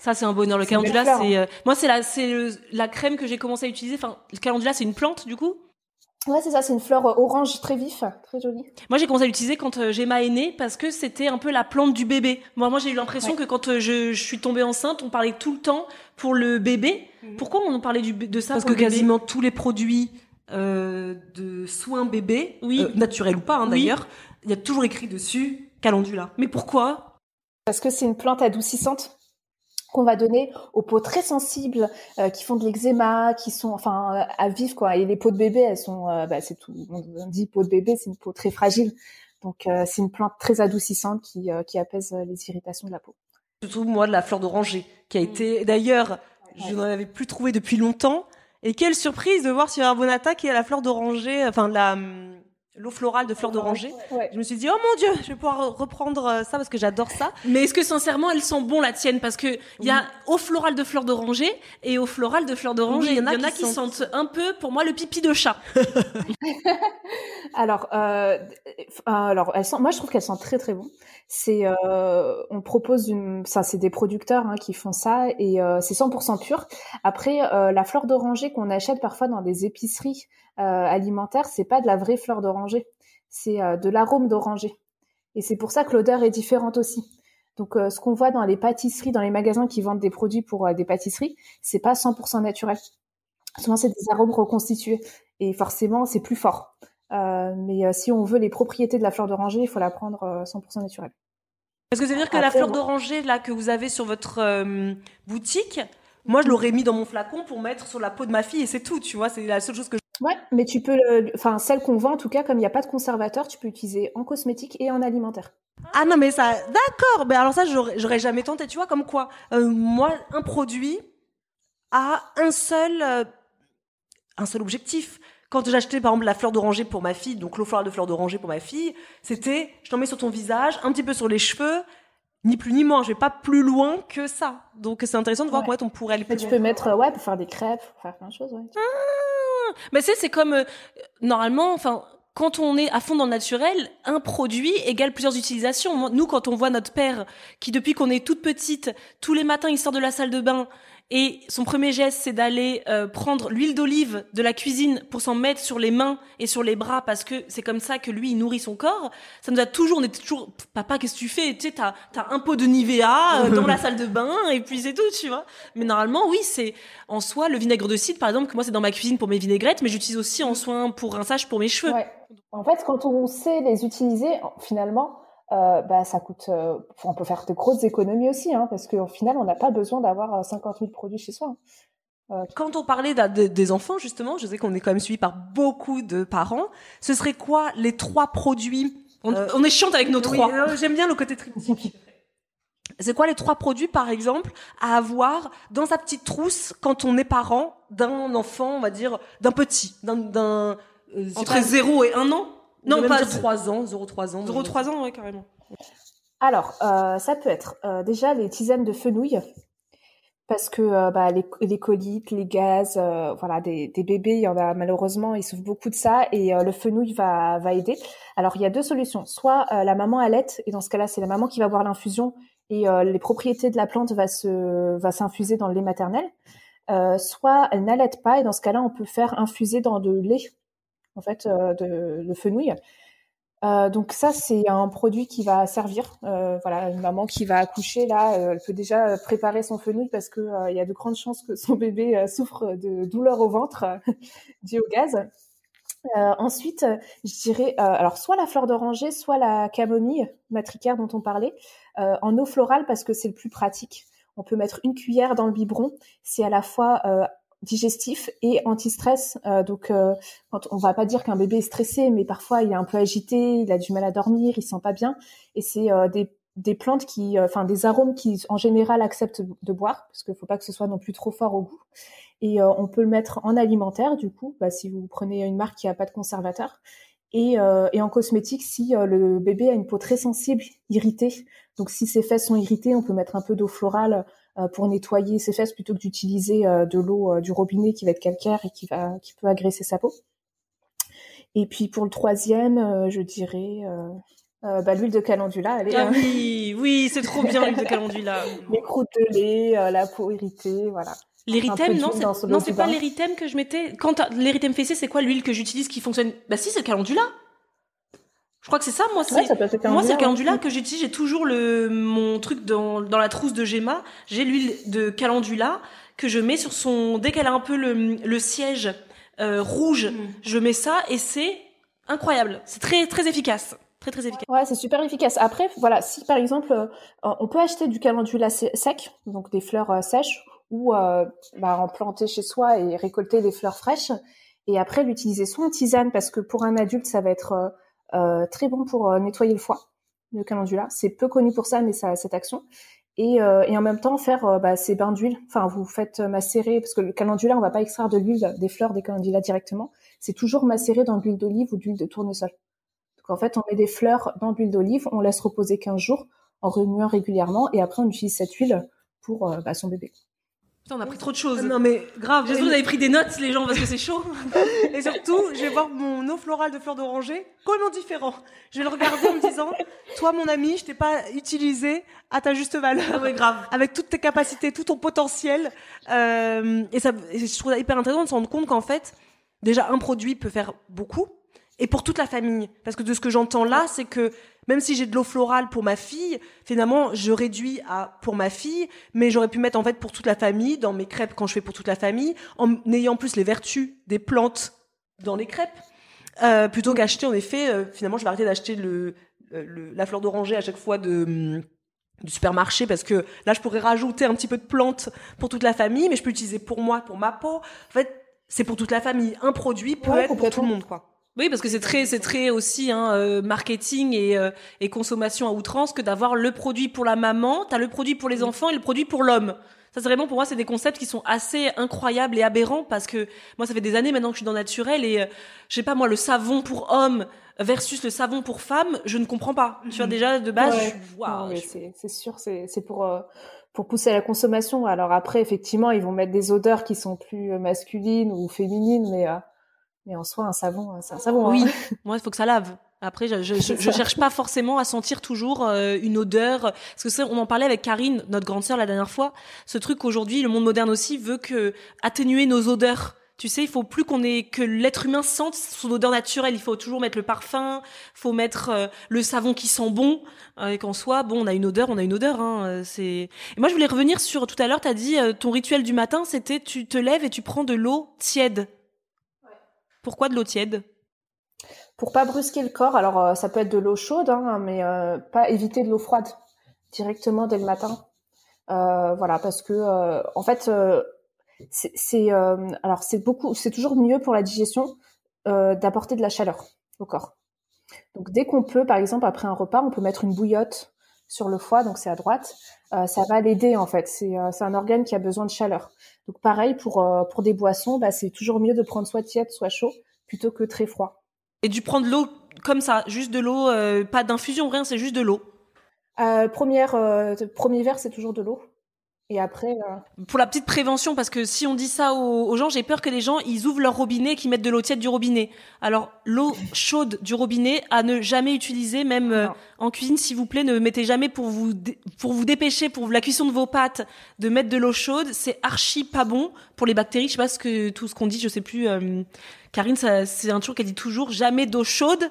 Ça c'est un bonheur. Le calendula, c'est euh, moi c'est la c'est la crème que j'ai commencé à utiliser. Enfin, le calendula c'est une plante du coup?
Ouais, c'est ça, c'est une fleur orange très vif, très jolie.
Moi, j'ai commencé à l'utiliser quand j'ai ma aînée parce que c'était un peu la plante du bébé. Moi, moi, j'ai eu l'impression que quand je, je, suis tombée enceinte, on parlait tout le temps pour le bébé. Mmh. Pourquoi on parlait du, de ça
Parce que quasiment tous les produits euh, de soins bébés, oui. Euh, naturels ou pas hein, d'ailleurs, il y a toujours écrit dessus calendula. Mais pourquoi?
Parce que c'est une plante adoucissante qu'on va donner aux peaux très sensibles euh, qui font de l'eczéma, qui sont enfin à vivre quoi. Et les peaux de bébé, elles sont, bah, c'est tout. On dit peau de bébé, c'est une peau très fragile. Donc c'est une plante très adoucissante qui, qui apaise les irritations de la peau.
Je trouve moi de la fleur d'oranger qui a été d'ailleurs je n'en avais plus trouvé depuis longtemps et quelle surprise de voir sur Arbonata qui a la fleur d'oranger enfin la hum, l'eau florale de fleur d'oranger.
Ouais.
Je me suis dit oh mon dieu, je vais pouvoir reprendre euh, ça parce que j'adore ça.
Mais est-ce que sincèrement elles sont bon la tienne? Parce que il y a eau florale de fleur d'oranger et eau florale de fleur d'oranger.
Oui,
Il y en a, qui, sentent... un peu, pour moi, le pipi de chat.
Alors, euh, euh, alors, elles sont, moi je trouve qu'elles sont très très bon. C'est, euh, on propose une, ça c'est des producteurs hein, qui font ça et euh, c'est 100% pur. Après, euh, la fleur d'oranger qu'on achète parfois dans des épiceries euh, alimentaires, c'est pas de la vraie fleur d'oranger, c'est euh, de l'arôme d'oranger. Et c'est pour ça que l'odeur est différente aussi. Donc, euh, ce qu'on voit dans les pâtisseries, dans les magasins qui vendent des produits pour euh, des pâtisseries, c'est pas 100% naturel. Souvent, c'est des arômes reconstitués et forcément, c'est plus fort. Euh, mais euh, si on veut les propriétés de la fleur d'oranger, il faut la prendre euh, 100% naturelle.
Est-ce que ça veut dire que la fleur d'oranger là que vous avez sur votre euh, boutique, moi je l'aurais mis dans mon flacon pour mettre sur la peau de ma fille et c'est tout, tu vois, c'est la seule chose que je...
Ouais, mais tu peux, le- enfin celle qu'on vend en tout cas, comme il n'y a pas de conservateur, tu peux utiliser en cosmétique et en alimentaire.
Ah non mais ça, d'accord, mais alors ça j'aurais jamais tenté, tu vois, comme quoi, euh, moi un produit a un seul, euh, un seul objectif. Quand j'achetais par exemple la fleur d'oranger pour ma fille, donc l'eau florale de fleur d'oranger pour ma fille, c'était je t'en mets sur ton visage, un petit peu sur les cheveux, ni plus ni moins, je vais pas plus loin que ça. Donc c'est intéressant de voir
Ouais.
fait on pourrait aller
Mais
plus
tu
loin.
peux mettre, euh, ouais, pour faire des crêpes, pour faire plein de choses. Ouais.
Mais c'est, c'est comme euh, normalement, enfin, quand on est à fond dans le naturel, un produit égale plusieurs utilisations. Nous, quand on voit notre père, qui depuis qu'on est toute petite, tous les matins il sort de la salle de bain et son premier geste c'est d'aller euh, prendre l'huile d'olive de la cuisine pour s'en mettre sur les mains et sur les bras parce que c'est comme ça que lui il nourrit son corps. Ça nous a toujours, on est toujours, papa qu'est-ce que tu fais? Tu sais, t'as t'as un pot de Nivea euh, dans la salle de bain et puis c'est tout, tu vois. Mais normalement, oui, c'est en soi le vinaigre de cidre par exemple que moi c'est dans ma cuisine pour mes vinaigrettes, mais j'utilise aussi en soin pour rinçage pour mes cheveux.
Ouais. En fait, quand on sait les utiliser, finalement, euh, bah, ça coûte. euh, on peut faire de grosses économies aussi, hein, parce qu'au final, on n'a pas besoin d'avoir euh, 50 000 produits chez soi. hein.
Quand on parlait de- des enfants, justement, je sais qu'on est quand même suivi par beaucoup de parents. Ce serait quoi les trois produits?
On,
Euh,
on est chiante avec nos
Oui,
trois.
J'aime bien le côté triptyque. C'est quoi les trois produits, par exemple, à avoir dans sa petite trousse quand on est parent d'un enfant, on va dire, d'un petit, d'un, euh,
Entre
pas-
0 et 1 an?
Non,
pas
dire 3 ans, 0-3 ans.
0-3 ans, ouais, carrément.
Alors, euh, ça peut être euh, déjà les tisanes de fenouil, parce que euh, bah, les, les coliques, les gaz, euh, voilà, des, des bébés, il y en a malheureusement, ils souffrent beaucoup de ça, et euh, le fenouil va, va aider. Alors, il y a deux solutions. Soit euh, la maman allait, et dans ce cas-là, c'est la maman qui va boire l'infusion, et euh, les propriétés de la plante va se va s'infuser dans le lait maternel. Euh, soit elle n'allait pas, et dans ce cas-là, on peut faire infuser dans de lait, en fait, euh, de, fenouil. Euh, donc ça, c'est un produit qui va servir. Euh, voilà, une maman qui va accoucher là, elle peut déjà préparer son fenouil parce que il y a de grandes chances que son bébé souffre de douleurs au ventre dû au gaz. Ensuite, je dirais alors soit la fleur d'oranger, soit la camomille matricaire dont on parlait, en eau florale parce que c'est le plus pratique. On peut mettre une cuillère dans le biberon. C'est à la fois digestif et anti-stress. Euh, donc, euh, quand on va pas dire qu'un bébé est stressé, mais parfois il est un peu agité, il a du mal à dormir, il sent pas bien. Et c'est euh, des, des plantes qui, euh, enfin des arômes qui en général acceptent de boire, parce qu'il faut pas que ce soit non plus trop fort au goût. Et euh, on peut le mettre en alimentaire, du coup, bah, si vous prenez une marque qui a pas de conservateur. Et, euh, et en cosmétique, si le bébé a une peau très sensible, irritée, donc si ses fesses sont irritées, on peut mettre un peu d'eau florale pour nettoyer ses fesses plutôt que d'utiliser euh, de l'eau euh, du robinet qui va être calcaire et qui va qui peut agresser sa peau. Et puis pour le troisième, euh, je dirais euh, euh, bah, l'huile de calendula. Allez,
Ah
hein.
oui, oui, c'est trop bien l'huile de calendula.
les croûtes de lait, euh, la peau irritée, voilà.
L'érythème, non, c'est, non, c'est pas l'érythème que je mettais. Quand l'érythème fessé, c'est quoi l'huile que j'utilise qui fonctionne? Bah si, c'est le calendula. Je crois que c'est ça, moi. C'est,
Ouais,
moi, c'est le
calendula, ouais.
que j'utilise. J'ai toujours le mon truc dans, dans la trousse de Gemma. J'ai l'huile de calendula que je mets sur son dès qu'elle a un peu le, le siège euh, rouge. Je mets ça et c'est incroyable. C'est très très efficace, très très efficace.
Ouais, c'est super efficace. Après, voilà, si par exemple, euh, on peut acheter du calendula sec, donc des fleurs euh, sèches, ou euh, bah, en planter chez soi et récolter des fleurs fraîches, et après l'utiliser soit en tisane, parce que pour un adulte, ça va être très bon pour euh, nettoyer le foie, le calendula. C'est peu connu pour ça, mais ça a cette action. et, euh, et en même temps faire euh, bah, ces bains d'huile. Enfin, vous faites macérer parce que le calendula, on va pas extraire de l'huile des fleurs des calendula directement. C'est toujours macéré dans de l'huile d'olive ou d'huile de tournesol. Donc en fait, on met des fleurs dans de l'huile d'olive, on laisse reposer 15 jours en remuant régulièrement et après on utilise cette huile pour bah, son bébé.
Putain, on a pris trop de choses.
Non mais grave.
J'espère que vous avez pris des notes, les gens, parce que c'est chaud.
Et surtout, je vais voir mon eau florale de fleurs d'oranger complètement différent. Je vais le regarder en me disant, toi mon ami, je t'ai pas utilisé à ta juste valeur.
Ah ouais, grave.
Avec toutes tes capacités, tout ton potentiel. Euh, et ça, et je trouve ça hyper intéressant de se rendre compte qu'en fait, déjà un produit peut faire beaucoup. Et pour toute la famille. Parce que de ce que j'entends là, c'est que même si j'ai de l'eau florale pour ma fille, finalement, je réduis à pour ma fille, mais j'aurais pu mettre en fait pour toute la famille dans mes crêpes quand je fais pour toute la famille, en ayant plus les vertus des plantes dans les crêpes, euh, plutôt qu'acheter en effet. euh, finalement, je vais arrêter d'acheter le, le- la fleur d'oranger à chaque fois de hum, du supermarché parce que là je pourrais rajouter un petit peu de plantes pour toute la famille mais je peux l'utiliser pour moi pour ma peau en fait c'est pour toute la famille un produit peut
Ouais,
être pour tout le monde quoi
Oui, parce que c'est très, c'est très aussi hein, euh, marketing et, euh, et consommation à outrance que d'avoir le produit pour la maman, t'as le produit pour les enfants et le produit pour l'homme. Ça, c'est vraiment pour moi, c'est des concepts qui sont assez incroyables et aberrants parce que moi, ça fait des années maintenant que je suis dans naturel et euh, je sais pas moi, le savon pour homme versus le savon pour femme, je ne comprends pas. Tu vois déjà de base,
Ouais.
je
mais
je-
c'est c'est sûr, c'est c'est pour euh, pour pousser à la consommation. Alors après, effectivement, ils vont mettre des odeurs qui sont plus euh, masculines ou féminines, mais euh, mais en soi, un savon, euh, c'est un savon. hein.
Oui, moi, il faut que ça lave. Après, je, je, je, cherche pas forcément à sentir toujours euh, une odeur. Parce que ça, on en parlait avec Karine, notre grande sœur, la dernière fois. Ce truc qu'aujourd'hui, le monde moderne aussi veut que atténuer nos odeurs. Tu sais, il faut plus qu'on ait que l'être humain sente son odeur naturelle. Il faut toujours mettre le parfum, faut mettre euh, le savon qui sent bon, euh, et qu'en soit, bon, on a une odeur, on a une odeur. Hein, euh, c'est. Et moi, je voulais revenir sur tout à l'heure. T'as dit euh, ton rituel du matin, c'était tu te lèves et tu prends de l'eau tiède. Pourquoi de l'eau tiède?
Pour pas brusquer le corps, alors euh, ça peut être de l'eau chaude, hein, mais euh, pas éviter de l'eau froide directement dès le matin. Euh, voilà, parce que en fait, c'est toujours mieux pour la digestion d'apporter de la chaleur au corps. Donc dès qu'on peut, par exemple après un repas, on peut mettre une bouillotte sur le foie, donc c'est à droite. Ça va l'aider en fait. C'est un organe qui a besoin de chaleur. Donc pareil pour euh, pour des boissons, bah, c'est toujours mieux de prendre soit tiède, soit chaud, plutôt que très froid.
Et dû prendre l'eau comme ça, juste de l'eau, euh, pas d'infusion, rien, c'est juste de l'eau?
Euh, première, euh, premier verre, c'est toujours de l'eau. Et après, euh,
Pour la petite prévention, parce que si on dit ça aux, aux gens, j'ai peur que les gens, ils ouvrent leur robinet et qu'ils mettent de l'eau tiède du robinet. Alors, l'eau chaude du robinet à ne jamais utiliser, même euh,
Non.
en cuisine, s'il vous plaît, ne mettez jamais pour vous, pour vous dépêcher, pour la cuisson de vos pâtes, de mettre de l'eau chaude. C'est archi pas bon pour les bactéries. Je sais pas ce que, tout ce qu'on dit, je sais plus. euh, Karine, c'est un truc qu'elle dit toujours, jamais d'eau chaude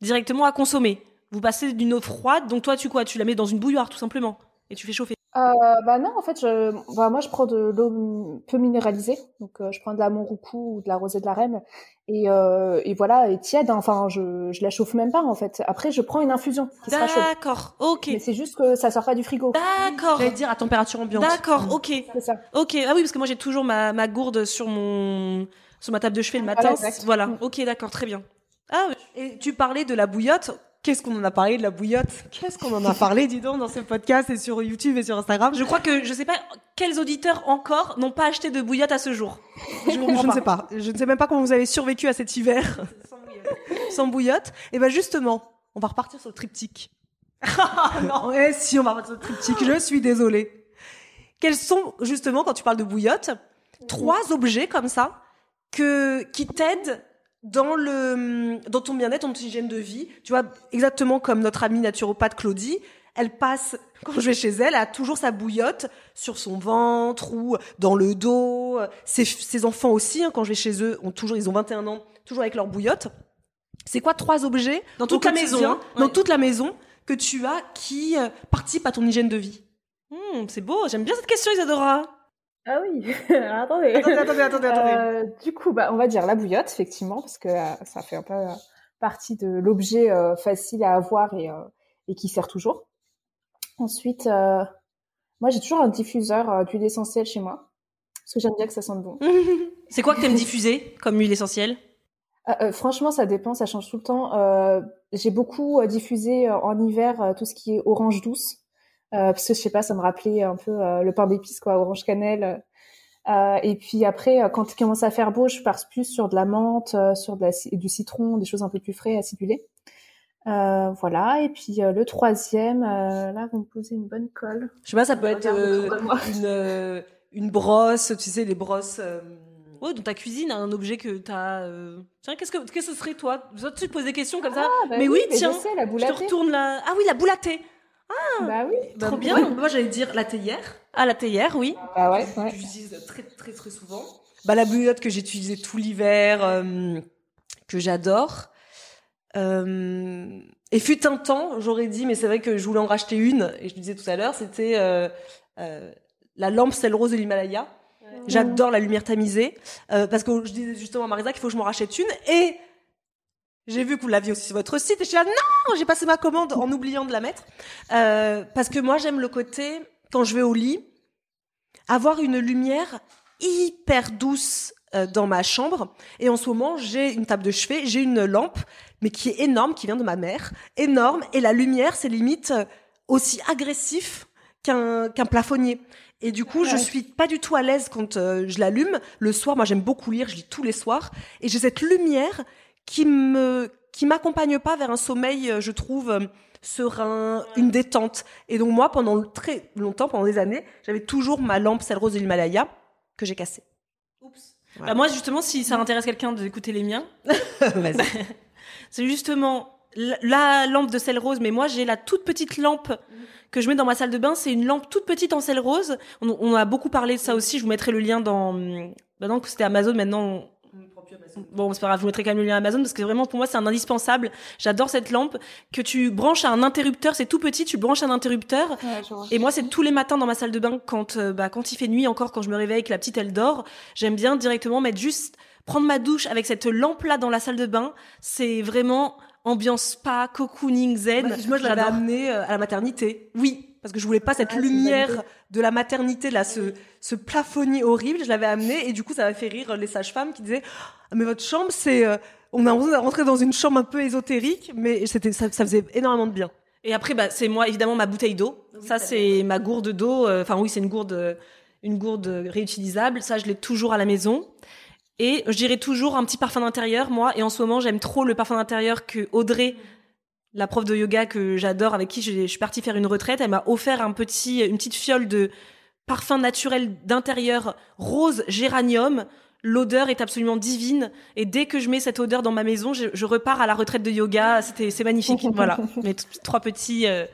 directement à consommer. Vous passez d'une eau froide, donc toi, tu quoi Tu la mets dans une bouilloire, tout simplement, et tu fais chauffer.
Euh, bah non, en fait, je, bah, moi, je prends de l'eau peu minéralisée. Donc, euh, je prends de la Montroucou ou de la Rosée de la Reine. Et, euh, et voilà, et tiède. hein. Enfin, je, je la chauffe même pas, en fait. Après, je prends une infusion qui sera chaude.
D'accord, ok.
Mais c'est juste que ça sort pas du frigo.
D'accord.
J'allais dire à température ambiante.
D'accord, ok.
C'est ça.
Ok, ah oui, parce que moi j'ai toujours ma, ma gourde sur mon sur ma table de chevet le matin.
Voilà.
Voilà,
Mm.
ok, d'accord, très bien. Ah, oui.
Et tu parlais de la bouillotte. Qu'est-ce qu'on en a parlé de la bouillotte Qu'est-ce qu'on en a parlé, dis donc, dans ce podcast et sur YouTube et sur Instagram
je crois que je sais pas quels auditeurs encore n'ont pas acheté de bouillotte à ce jour.
Je, je ne sais pas. Je ne sais même pas comment vous avez survécu à cet hiver sans bouillotte. Et ben justement, on va repartir sur le triptyque. non, eh si, on va repartir sur le triptyque. Je suis désolée. Quels sont justement, quand tu parles de bouillotte, trois objets comme ça que qui t'aident dans le dans ton bien-être, dans ton hygiène de vie. Tu vois, exactement comme notre amie naturopathe Claudie, elle passe quand je vais chez elle, elle a toujours sa bouillotte sur son ventre ou dans le dos. Ses, ses enfants aussi, hein, quand je vais chez eux, ont toujours ils ont 21 ans, toujours avec leur bouillotte. C'est quoi trois objets
Dans toute la maison, hein
dans toute la maison que tu as qui euh, participent à ton hygiène de vie?
Hmm, c'est beau, j'aime bien cette question Isadora.
Ah oui, attendez.
Attendez, attendez, attendez, attendez.
Euh, du coup, bah, on va dire la bouillotte, effectivement, parce que euh, ça fait un peu euh, partie de l'objet euh, facile à avoir et, euh, et qui sert toujours. Ensuite, euh, moi, j'ai toujours un diffuseur euh, d'huile essentielle chez moi, parce que j'aime bien que ça sente bon.
C'est quoi que t'aimes diffuser comme huile essentielle?
Euh, euh, franchement, ça dépend, ça change tout le temps. Euh, j'ai beaucoup euh, diffusé euh, en hiver euh, tout ce qui est orange douce. Parce que je sais pas, ça me rappelait un peu le pain d'épices, quoi, orange cannelle. et puis après, quand il commence à faire beau, je pars plus sur de la menthe, sur de la, du citron, des choses un peu plus frais, acidulées. Euh, voilà, et puis euh, le troisième, euh, là, vous me posez une bonne colle.
Je sais pas, ça peut être une, une brosse, tu sais, les brosses. Ouais, dans ta cuisine, un objet que tu as. Tiens, qu'est-ce que, qu'est-ce que ce serait toi? Tu te poses des questions comme ça
ah, bah
Mais oui, tiens,
je, sais, la
je te retourne la. Ah oui, la boule à thé.
Ah, bah oui.
Trop bah, bien. Moi, j'allais dire la théière. Ah, la théière, oui.
Ah ouais, ouais.
J'utilise très, très, très souvent. Bah, la bouillotte que j'ai utilisée tout l'hiver, que j'adore. Euh, et fut un temps, j'aurais dit, mais c'est vrai que je voulais en racheter une, et je le disais tout à l'heure, c'était euh, euh, la lampe sel rose de l'Himalaya. J'adore la lumière tamisée, euh, parce que je disais justement à Marisa qu'il faut que je m'en rachète une, et j'ai vu que vous l'aviez aussi sur votre site, et je suis là, non, j'ai passé ma commande en oubliant de la mettre, euh, parce que moi j'aime le côté, quand je vais au lit, avoir une lumière hyper douce euh, dans ma chambre. Et en ce moment, j'ai une table de chevet, j'ai une lampe, mais qui est énorme, qui vient de ma mère, énorme. Et la lumière, c'est limite euh, aussi agressif qu'un qu'un plafonnier. Et du coup, je suis pas du tout à l'aise quand euh, je l'allume. Le soir, moi, j'aime beaucoup lire, je lis tous les soirs. Et j'ai cette lumière qui me qui m'accompagne pas vers un sommeil, je trouve, serein, une détente. Et donc moi, pendant très longtemps, pendant des années, j'avais toujours ma lampe celle rose de l'Himalaya que j'ai cassée.
Oups. Bah, moi, justement, si ça intéresse quelqu'un d'écouter les miens, c'est justement la lampe de sel rose, mais moi j'ai la toute petite lampe que je mets dans ma salle de bain. C'est une lampe toute petite en sel rose. On, a beaucoup parlé de ça aussi. Je vous mettrai le lien dans. Maintenant que c'était Amazon, maintenant Bon, c'est pas grave, je vous mettrai quand même le lien Amazon parce que vraiment pour moi c'est un indispensable. J'adore cette lampe que tu branches à un interrupteur, c'est tout petit, tu branches à un interrupteur. et moi c'est tous les matins dans ma salle de bain quand euh, bah quand il fait nuit encore quand je me réveille que la petite elle dort, j'aime bien directement mettre juste prendre ma douche avec cette lampe là dans la salle de bain, c'est vraiment ambiance spa, cocooning zen.
moi je l'avais amené euh, à la maternité.
Oui,
parce que je voulais pas cette ah, lumière de la maternité là, ce, ce plafonnier horrible. Je l'avais amené et du coup ça m'a fait rire les sages-femmes qui disaient ah, mais votre chambre c'est euh, on a l'impression de rentrer dans une chambre un peu ésotérique, mais c'était ça, ça faisait énormément de bien.
Et après bah c'est moi évidemment ma bouteille d'eau. ça c'est ma gourde d'eau. Euh, enfin oui c'est une gourde une gourde réutilisable. Ça je l'ai toujours à la maison. Et je dirais toujours un petit parfum d'intérieur, moi. Et en ce moment, j'aime trop le parfum d'intérieur que Audrey la prof de yoga que j'adore, avec qui je, suis partie faire une retraite, elle m'a offert un petit, une petite fiole de parfum naturel d'intérieur rose géranium. L'odeur est absolument divine et dès que je mets cette odeur dans ma maison, je, repars à la retraite de yoga. C'était, c'est magnifique. voilà, mes trois petits, euh,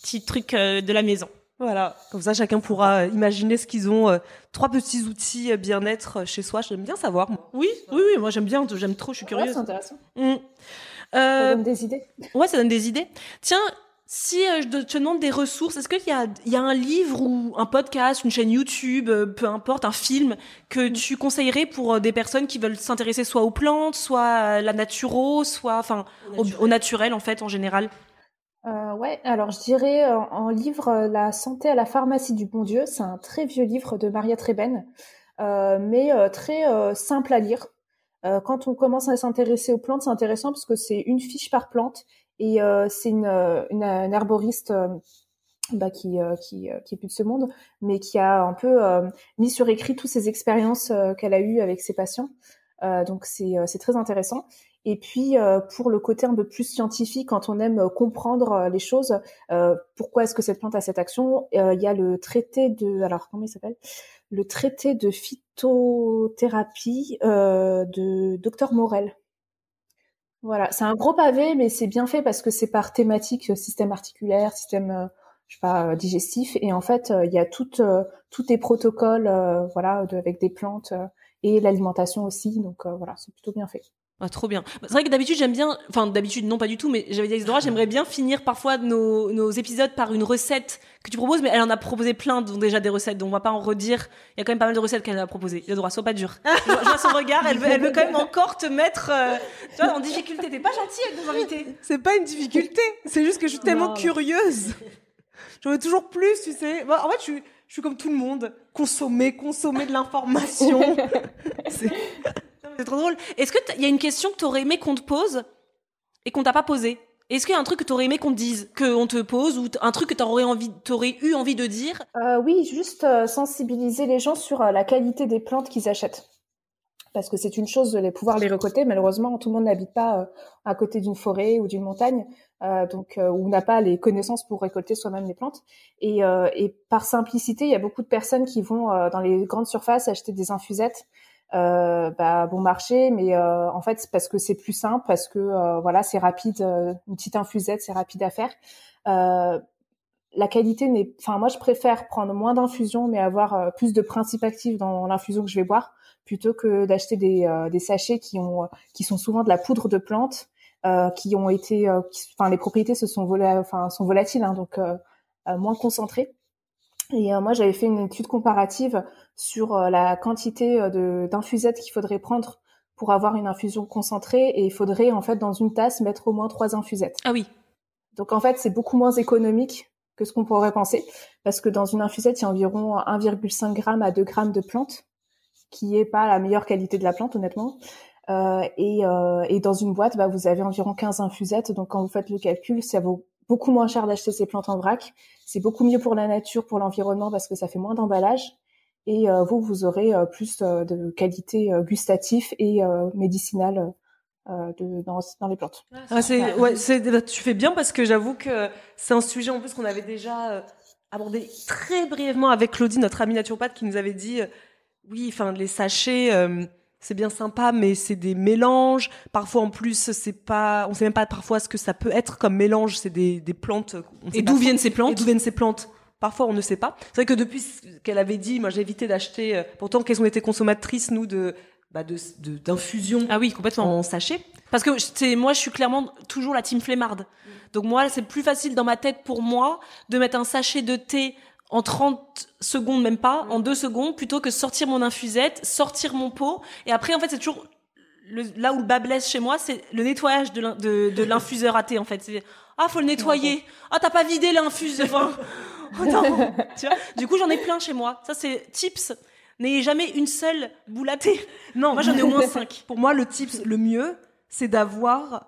petits trucs euh, de la maison.
Voilà, comme ça chacun pourra euh, imaginer ce qu'ils ont. trois petits outils bien-être chez soi. J'aime bien savoir. Moi.
Oui, oui, oui. Moi j'aime bien. J'aime trop. Je suis curieuse.
c'est intéressant.
Mmh.
Ça donne des idées?
Ouais, ça donne des idées. Tiens, si euh, je te demande des ressources, est-ce qu'il y a, il y a un livre ou un podcast, une chaîne YouTube, euh, peu importe, un film que mm. tu conseillerais pour euh, des personnes qui veulent s'intéresser soit aux plantes, soit à la naturo, soit enfin au, naturel. en fait en général?
Euh, Ouais, alors je dirais en, livre La santé à la pharmacie du bon Dieu. C'est un très vieux livre de Maria Treben, euh, mais très simple à lire. Euh, quand on commence à s'intéresser aux plantes, c'est intéressant parce que c'est une fiche par plante et euh, c'est une, une, herboriste euh, bah, qui, qui, qui est plus de ce monde, mais qui a un peu mis sur écrit toutes ses expériences qu'elle a eues avec ses patients. donc c'est très intéressant. Et puis pour le côté un peu plus scientifique, quand on aime comprendre les choses, pourquoi est-ce que cette plante a cette action, il y a le traité de, alors comment il s'appelle? Le traité de phytothérapie euh, de Dr Morel. Voilà, c'est un gros pavé, mais c'est bien fait parce que c'est par thématique, euh, système articulaire, système, euh, je sais pas, digestif, et en fait, il y a tout, tous les protocoles, voilà, avec des plantes et l'alimentation aussi, donc voilà, c'est plutôt bien fait.
Ah, trop bien. C'est vrai que d'habitude j'aime bien, enfin d'habitude non pas du tout, mais j'avais dit à Isidora, j'aimerais bien finir parfois nos, nos épisodes par une recette que tu proposes, mais elle en a proposé plein, dont déjà des recettes, donc on va pas en redire. Il y a quand même pas mal de recettes qu'elle a proposées. Droit, sois pas dur. je, vois son regard, elle veut, elle veut quand même encore te mettre, euh, tu vois, en difficulté. T'es pas gentille avec nos invités.
C'est pas une difficulté, c'est juste que je suis tellement curieuse. J'en veux toujours plus, tu sais. en fait, je suis, je suis comme tout le monde, consommer, consommer de l'information.
C'est trop drôle. Est-ce qu'il y a une question que tu aurais aimé qu'on te pose et qu'on t'a pas posée? Est-ce qu'il y a un truc que t'aurais aimé qu'on te dise, qu'on te pose, ou un truc que t'aurais envie, t'aurais eu envie de dire?
Euh, oui, juste euh, sensibiliser les gens sur euh, la qualité des plantes qu'ils achètent. Parce que c'est une chose de les pouvoir les récolter. Malheureusement, tout le monde n'habite pas à côté d'une forêt ou d'une montagne, donc ou n'a pas les connaissances pour récolter soi-même les plantes. Et, par simplicité, il y a beaucoup de personnes qui vont dans les grandes surfaces acheter des infusettes. Euh, bah, bon marché, mais euh, en fait c'est parce que c'est plus simple, parce que euh, voilà c'est rapide, euh, une petite infusette c'est rapide à faire. Euh, la qualité n'est, enfin moi je préfère prendre moins d'infusion mais avoir euh, plus de principes actifs dans l'infusion que je vais boire plutôt que d'acheter des, des sachets qui ont qui sont souvent de la poudre de plante euh, qui ont été, enfin les propriétés se sont vola, sont volatiles hein, donc moins concentrées. Et euh, moi j'avais fait une étude comparative sur euh, la quantité euh, de d'infusettes qu'il faudrait prendre pour avoir une infusion concentrée et il faudrait en fait dans une tasse mettre au moins trois infusettes.
Ah oui.
Donc en fait, c'est beaucoup moins économique que ce qu'on pourrait penser, parce que dans une infusette, il y a environ 1,5 g à 2 g de plantes, qui est pas la meilleure qualité de la plante, honnêtement. Euh, et, euh, et dans une boîte, bah, vous avez environ 15 infusettes, donc quand vous faites le calcul, ça vaut beaucoup moins cher d'acheter ces plantes en vrac. C'est beaucoup mieux pour la nature, pour l'environnement, parce que ça fait moins d'emballage. Et euh, vous, vous aurez euh, plus euh, de qualité euh, gustative et euh, médicinale euh, de, dans, dans les plantes.
Ah, c'est, ouais, c'est, tu fais bien parce que j'avoue que c'est un sujet en plus qu'on avait déjà euh, abordé très brièvement avec Claudie, notre amie naturopathe, qui nous avait dit, euh, oui, enfin, les sachets, euh, c'est bien sympa, mais c'est des mélanges. Parfois, en plus, c'est pas, on sait même pas parfois ce que ça peut être comme mélange. C'est des, des plantes. on sait
Et d'où viennent ces
Et
plantes
d'où viennent ces plantes? Parfois, on ne sait pas. C'est vrai que depuis ce qu'elle avait dit, moi, j'ai évité d'acheter. euh, pourtant, qu'elles ont été consommatrices, nous, de, bah, de, d'infusion
Ah oui, complètement.
en sachet.
Parce que c'est moi, je suis clairement toujours la team flemmarde. Donc moi, c'est plus facile dans ma tête pour moi de mettre un sachet de thé en 30 secondes, même pas, en 2 secondes, plutôt que sortir mon infusette, sortir mon pot. Et après, en fait, c'est toujours le- là où le bas blesse chez moi, c'est le nettoyage de l'in- de, de l'infuseur à thé, en fait. C'est, ah, faut le nettoyer. Ah, t'as pas vidé l'infuseur. Oh non. tu vois du coup, j'en ai plein chez moi. Ça, c'est tips. N'ayez jamais une seule boule à thé. Non, moi, j'en ai au moins 5.
Pour moi, le tips le mieux, c'est d'avoir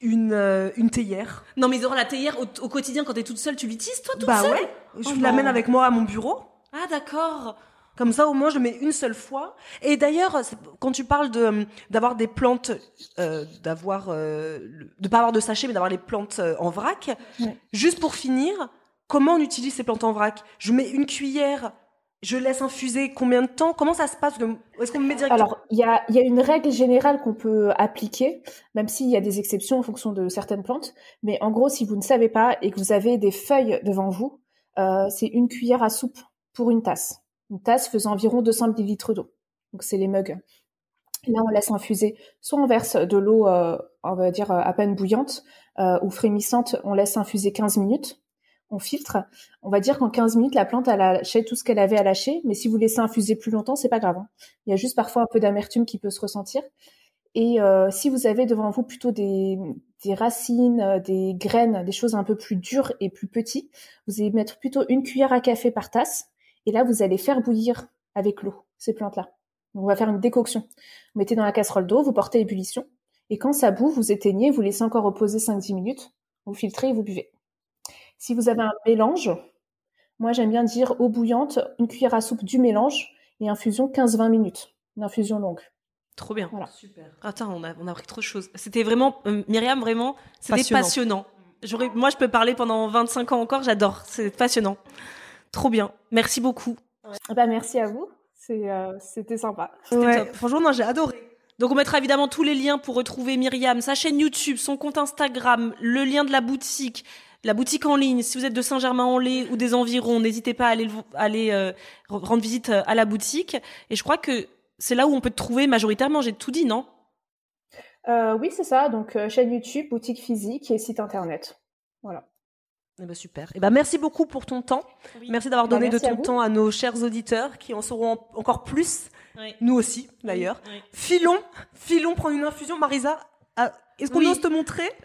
une, euh, une théière.
Non, mais Zora, la théière, au, au quotidien, quand t'es toute seule, tu l'utilises, toi, toute
bah
seule
ouais, je
Oh
l'amène
non.
avec moi à mon bureau.
Ah, d'accord.
Comme ça, au moins, je mets une seule fois. Et d'ailleurs, quand tu parles de euh, d'avoir des plantes, euh, d'avoir euh, de pas avoir de sachet, mais d'avoir les plantes en vrac.
Ouais.
Juste pour finir, comment on utilise ces plantes en vrac? Je mets une cuillère, je laisse infuser combien de temps? Comment ça se passe? Est-ce qu'on me met directement?
Alors, il y a, y a une règle générale qu'on peut appliquer, même s'il y a des exceptions en fonction de certaines plantes. Mais en gros, si vous ne savez pas et que vous avez des feuilles devant vous, euh, c'est une cuillère à soupe pour une tasse. Une tasse faisant environ 200 millilitres d'eau. Donc, c'est les mugs. Là, on laisse infuser. Soit on verse de l'eau, euh, on va dire, à peine bouillante euh, ou frémissante, on laisse infuser 15 minutes. On filtre. On va dire qu'en 15 minutes, la plante, a lâché tout ce qu'elle avait à lâcher. Mais si vous laissez infuser plus longtemps, c'est pas grave. hein. Il y a juste parfois un peu d'amertume qui peut se ressentir. Et euh, si vous avez devant vous plutôt des, racines, euh, des graines, des choses un peu plus dures et plus petites, vous allez mettre plutôt une cuillère à café par tasse. Et là, vous allez faire bouillir avec l'eau ces plantes-là. On va faire une décoction. Vous mettez dans la casserole d'eau, vous portez ébullition. Et quand ça bout, vous éteignez, vous laissez encore reposer 5-10 minutes. Vous filtrez et vous buvez. Si vous avez un mélange, moi j'aime bien dire eau bouillante, une cuillère à soupe du mélange et infusion 15-20 minutes. Une infusion longue.
Trop bien.
Voilà.
Super.
Attends, on a, on a appris trop de choses. C'était vraiment, euh, Myriam, vraiment, c'était
Passionnant.
passionnant. J'aurais, moi, je peux parler pendant 25 ans encore, j'adore. C'est passionnant. Trop bien. Merci beaucoup.
Ah Bah, merci à vous. C'est, euh, c'était sympa.
Ouais.
top.
Franchement, non, j'ai adoré.
Donc, on mettra évidemment tous les liens pour retrouver Myriam, sa chaîne YouTube, son compte Instagram, le lien de la boutique, la boutique en ligne. Si vous êtes de Saint-Germain-en-Laye ou des environs, n'hésitez pas à aller, le- aller euh, rendre visite euh, à la boutique. Et je crois que c'est là où on peut te trouver majoritairement. J'ai tout dit, non?
Euh, oui, c'est ça. Donc, euh, chaîne YouTube, boutique physique et site internet. Voilà.
Eh ben, super. Eh ben, merci beaucoup pour ton temps. Merci d'avoir
Bah,
donné
merci
de ton temps à nos chers auditeurs qui en sauront en- encore plus.
Oui.
Nous aussi, d'ailleurs.
Oui.
Filons, filons prendre une infusion. Marisa, est-ce qu'on
Oui.
ose te montrer?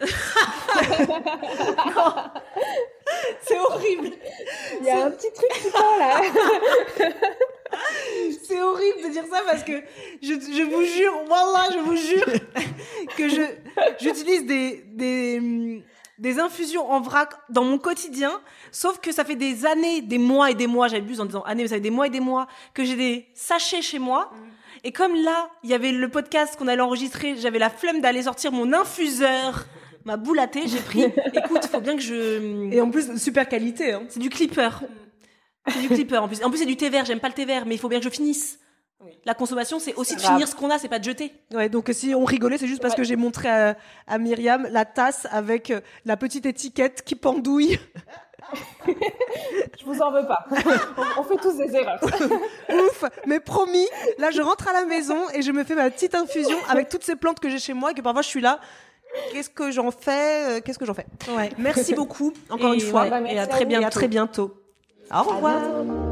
C'est horrible.
Il y a un petit truc qui pend là.
C'est horrible de dire ça parce que je, je vous jure, wallah, je vous jure que je j'utilise des des
des infusions en vrac dans mon quotidien, sauf que ça fait des années, des mois et des mois, j'abuse en disant années, mais ça fait des mois et des mois que j'ai des sachets chez moi. Et comme là, il y avait le podcast qu'on allait enregistrer, j'avais la flemme d'aller sortir mon infuseur, ma boule à thé, j'ai pris. Écoute, faut bien que je.
Et en plus, super qualité. Hein.
C'est du clipper. C'est du clipper en plus. En plus, c'est du thé vert. J'aime pas le thé vert, mais il faut bien que je finisse. La consommation, c'est aussi de
grave.
finir ce qu'on a, c'est pas de jeter.
Ouais, donc si on rigolait, c'est juste parce que j'ai montré à, à Myriam la tasse avec euh, la petite étiquette qui pendouille.
Je vous en veux pas. on, on fait tous des erreurs.
Ouf, mais promis, là je rentre à la maison et je me fais ma petite infusion avec toutes ces plantes que j'ai chez moi et que parfois je suis là. Qu'est-ce que j'en fais euh, Qu'est-ce que j'en fais?
Ouais. Merci beaucoup, encore
Et
une fois.
ouais,
bah,
et à très bientôt.
Et à très bientôt. Au
À
revoir.